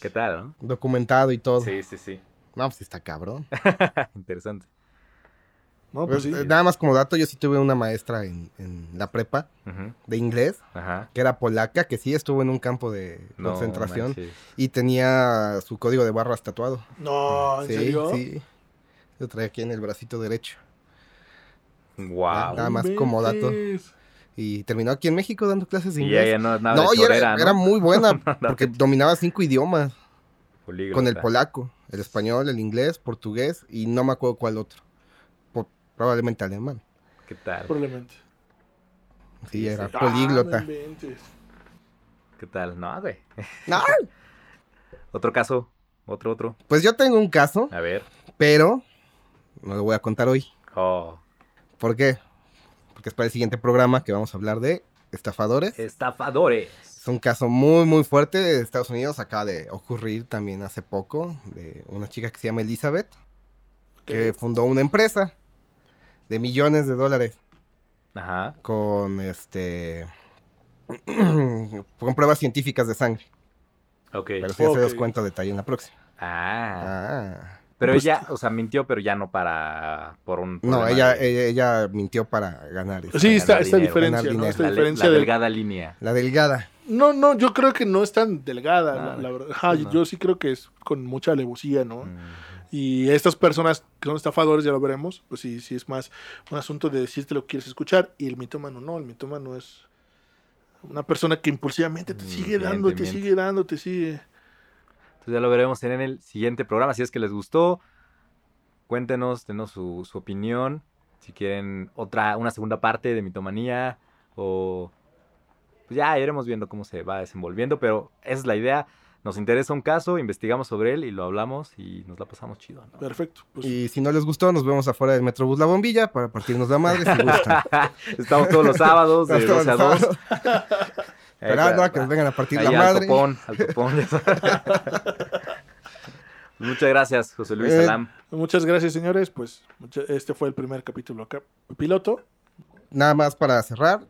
¿Qué tal, no? Documentado y todo. Sí, sí, sí. No, pues está cabrón. [laughs] Interesante. No, pues sí. Eh, Nada más como dato, yo sí tuve una maestra en, en la prepa de inglés, Ajá. que era polaca, que sí estuvo en un campo de No concentración manches. y tenía su código de barras tatuado. No, ¿en sí, serio? sí. Lo traía aquí en el bracito derecho. Wow. Nada más como dato. Y terminó aquí en México dando clases de Y inglés. ella no, nada no, de y era, chorera, ¿no? era muy buena [laughs] porque dominaba cinco idiomas. políglota. Con el polaco, el español, el inglés, portugués y no me acuerdo cuál otro. Probablemente alemán. ¿Qué tal? Probablemente. Sí, era Ah, políglota. inventes. ¿Qué tal? No, güey. [laughs] No, Otro caso. Otro, otro. pues yo tengo un caso, A ver. pero no lo voy a contar hoy. Oh. ¿Por qué? Porque es para el siguiente programa que vamos a hablar de estafadores. Estafadores. Es un caso muy, muy fuerte de Estados Unidos. Acaba de ocurrir también hace poco de una chica que se llama Elizabeth, que fundó una empresa de millones de dólares Ajá. con este [clears throat] con pruebas científicas de sangre. Ok. Pero si ya se los Ok. cuento detalle en la próxima. Ah. Ah. Pero Pues- ella, o sea, mintió, pero ya no para. Por un. No, ella, ella, ella mintió para ganar. este, Sí, esta, ganar esta dinero, diferencia, ¿no? Esta la, diferencia la del- delgada línea. La delgada. No, no, yo creo que no es tan delgada, No, la, la verdad. Ajá, no. Yo sí creo que es con mucha alevosía, ¿no? Mm. Y estas personas que son estafadores, ya lo veremos, pues sí, sí es más un asunto de decirte lo que quieres escuchar. Y el mitómano no, el mitómano es Una persona que impulsivamente te Mm, sigue dando, te sigue dando, te sigue. Entonces ya lo veremos en el siguiente programa. Si es que les gustó, cuéntenos, denos su, su opinión. Si quieren otra, una segunda parte de mitomanía. O pues ya iremos viendo cómo se va desenvolviendo. Pero esa es la idea. Nos interesa un caso, investigamos sobre él y lo hablamos y nos la pasamos chido. ¿no? Perfecto. Pues, Y si no les gustó, nos vemos afuera del Metrobús La Bombilla para partirnos la madre si gustan. [laughs] Estamos todos los sábados de Todos 12 a los 2. sábados. [laughs] Esperando a que nos vengan a partir la Ahí al madre. topón, al topón. [laughs] Muchas gracias, José Luis Eh, Salam. muchas gracias, señores. Pues este fue el primer capítulo acá. Piloto. Nada más para cerrar,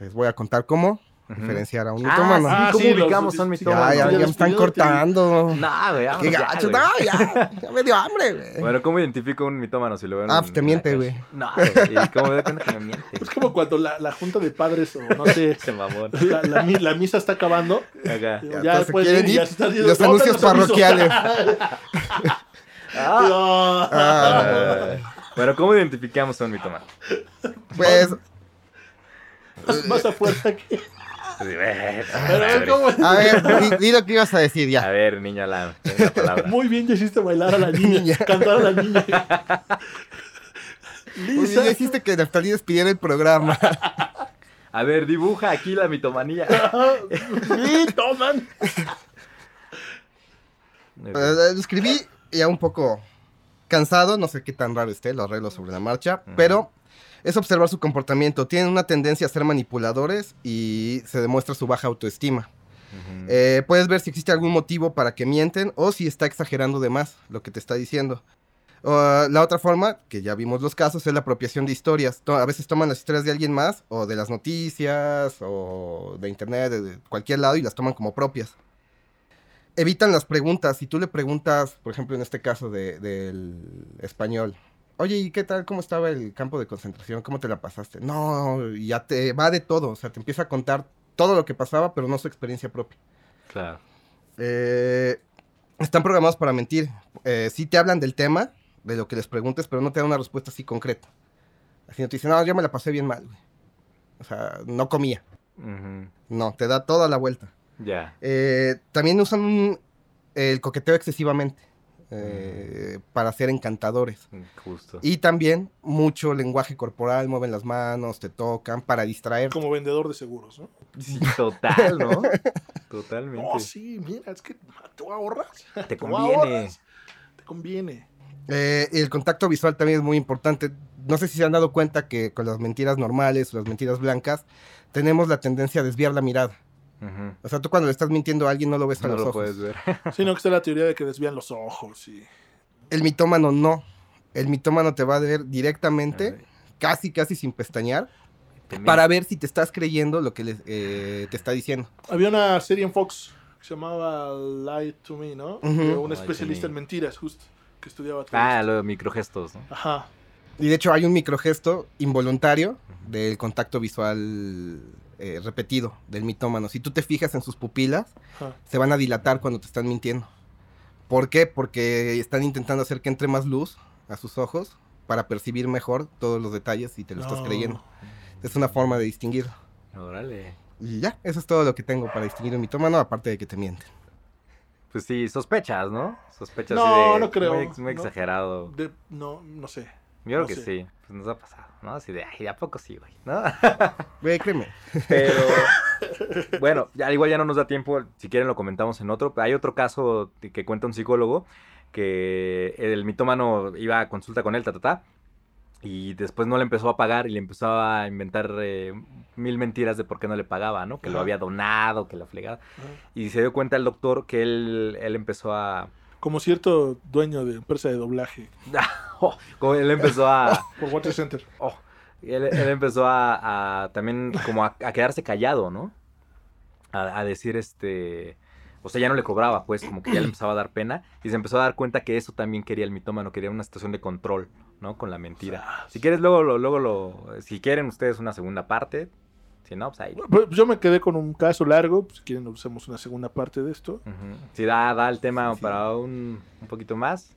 les voy a contar cómo. Diferenciar a un Ah, sí, Ah, ¿cómo sí, los- ubicamos a un mitómano? ya, ya, ya ya me están cortando. No, güey, Qué gacho, no, ya, ya me dio hambre, güey. Bueno, ¿cómo identifico un mitómano si lo veo en Ah, pues te miente, güey. No, güey, ¿y cómo me doy cuenta que me miente? Es como cuando la, la junta de padres o no sé, [laughs] Se mamón. la, la mi- la misa está acabando. Acá. Ya Ya, quieren ir, ir. ya se están. Los anuncios parroquiales. No. [laughs] Ah, [laughs] Bueno, ¿cómo identificamos a un mitómano? Pues, Más, más afuera que. A ver, di, lo que ibas a decir A ya. ver, niño Alam, ten la palabra. Muy bien, ya hiciste bailar a la niña, cantar a la niña. Pues Lisa. ya hiciste que Neftalí despidiera el programa. A ver, dibuja aquí la mitomanía. Sí, toman. Lo escribí ya un poco cansado, no sé qué tan raro esté, lo arreglo sobre la marcha, pero es observar su comportamiento. Tienen una tendencia a ser manipuladores y se demuestra su baja autoestima. Eh, puedes ver si existe algún motivo para que mienten o si está exagerando de más lo que te está diciendo. Uh, la otra forma, que ya vimos los casos, es la apropiación de historias. To- a veces toman las historias de alguien más o de las noticias o de internet, de, de cualquier lado y las toman como propias. Evitan las preguntas. Si tú le preguntas, por ejemplo, en este caso de- del español, oye, ¿y qué tal? ¿Cómo estaba el campo de concentración? ¿Cómo te la pasaste? No, ya te va de todo. O sea, te empieza a contar todo lo que pasaba, pero no su experiencia propia. Claro. Eh, están programados para mentir. Eh, sí te hablan del tema, de lo que les preguntes, pero no te dan una respuesta así concreta. Así no te dicen, no, yo me la pasé bien mal, güey. O sea, no comía. No, te da toda la vuelta. Ya. Eh, también usan un- el coqueteo excesivamente eh, para ser encantadores. Justo. Y también mucho lenguaje corporal, mueven las manos, te tocan para distraer. Como vendedor de seguros, ¿no? Sí, total, ¿no? [laughs] Totalmente. No, sí, mira, es que tú ahorras. Te [laughs] conviene. ahorras, Te conviene. Eh, el contacto visual también es muy importante. No sé si se han dado cuenta que con las mentiras normales o las mentiras blancas tenemos la tendencia a desviar la mirada. O sea, tú cuando le estás mintiendo a alguien no lo ves a No los lo ojos. puedes ver. [laughs] Sino que está la teoría de que desvían los ojos y. El mitómano no. El mitómano te va a ver directamente, casi, casi sin pestañear, para ver si te estás creyendo lo que les, eh, te está diciendo. Había una serie en Fox que se llamaba Lie to Me, ¿no? Un especialista Me. en mentiras, justo, que estudiaba todo Ah, los microgestos, ¿no? Ajá. Y de hecho hay un microgesto involuntario del contacto visual eh, repetido del mitómano. Si tú te fijas en sus pupilas, se van a dilatar cuando te están mintiendo. ¿Por qué? Porque están intentando hacer que entre más luz a sus ojos para percibir mejor todos los detalles y te lo estás creyendo. Es una forma de distinguir. Órale. Y ya, eso es todo lo que tengo para distinguir un mitómano, aparte de que te mienten. Pues sí, sospechas, ¿no? Sospechas No, de- no creo, Muy, muy no. exagerado. De- no, no sé. Yo creo que sí. Pues nos ha pasado, ¿no? Así de, ay, ¿a poco sí, güey? ¿No? [laughs] Güey, créeme. Pero, [laughs] bueno, ya, igual ya no nos da tiempo. Si quieren lo comentamos en otro. Hay otro caso que cuenta un psicólogo que el mitómano iba a consulta con él, ta, ta, ta, y después no le empezó a pagar y le empezó a inventar eh, mil mentiras de por qué no le pagaba, ¿no? Que lo había donado, que la fregada. Ajá. Y se dio cuenta el doctor que él, él empezó a... Como cierto dueño de empresa de doblaje [laughs] Oh, como él empezó a... [laughs] por Water Center. Oh, él, él empezó a, a también como a, a quedarse callado, ¿no? A, a decir este... O sea, ya no le cobraba, pues, como que ya le empezaba a dar pena. Y se empezó a dar cuenta que eso también quería el mitómano, quería una situación de control, ¿no? Con la mentira. Si quieres, luego lo, luego lo... Si quieren ustedes una segunda parte, si no, pues ahí. Pues yo me quedé con un caso largo. pues, Si quieren, usamos una segunda parte de esto. Ujú. Si da, da el tema Sí. para un, un poquito más.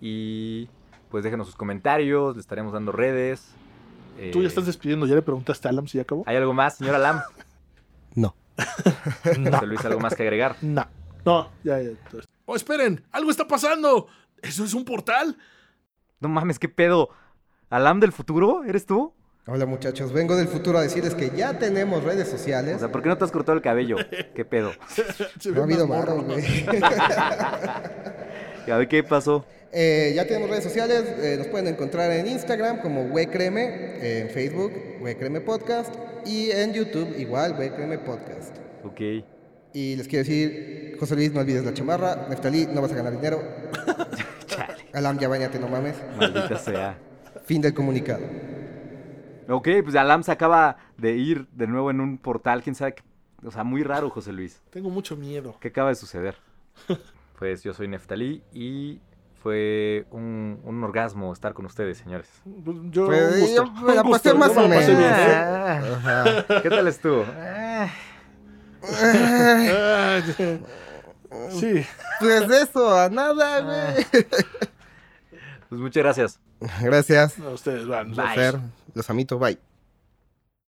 Y pues déjenos sus comentarios, le estaremos dando redes. Tú ya Eh, estás despidiendo. Ya le preguntaste a Alam si ya acabó. ¿Hay algo más, señora Lam? [laughs] [laughs] No. José Luis, ¿algo más que agregar? No. No, ya, ya. entonces. Oh, esperen, algo está pasando. ¿Eso es un portal? No mames, ¿qué pedo? ¿Alam del futuro? ¿Eres tú? Hola muchachos, vengo del futuro a decirles que ya tenemos redes O sociales. sea, ¿por qué no te has cortado el cabello? ¿Qué pedo? [laughs] Se No ha habido ¿no? güey. A ver, ¿qué pasó? Eh, ya tenemos redes sociales, eh, nos pueden encontrar en Instagram como Huecreme, eh, en Facebook, Huecreme Podcast, y en YouTube igual, Huecreme Podcast. Ok. Y les quiero decir, José Luis, no olvides la chamarra, Neftalí, no vas a ganar dinero, [laughs] Chale, Alam, ya bañate, no mames. maldita sea. Fin del comunicado. Ok, pues Alam se acaba de ir de nuevo en un portal, quién sabe qué. O sea, muy raro, José Luis. Tengo mucho miedo. ¿Qué acaba de suceder? [laughs] Pues yo soy Neftalí y fue un, un orgasmo estar con ustedes, señores. Pues, Yo, Pues, un gusto. yo me la pasé gusto, más o menos. bien, ¿eh? Ah, ¿Qué tal estuvo? Ah, [laughs] Ah, Sí. Pues de eso, a nada, güey. Pues muchas gracias. Gracias. A ustedes, van. Bye. Los amito, bye.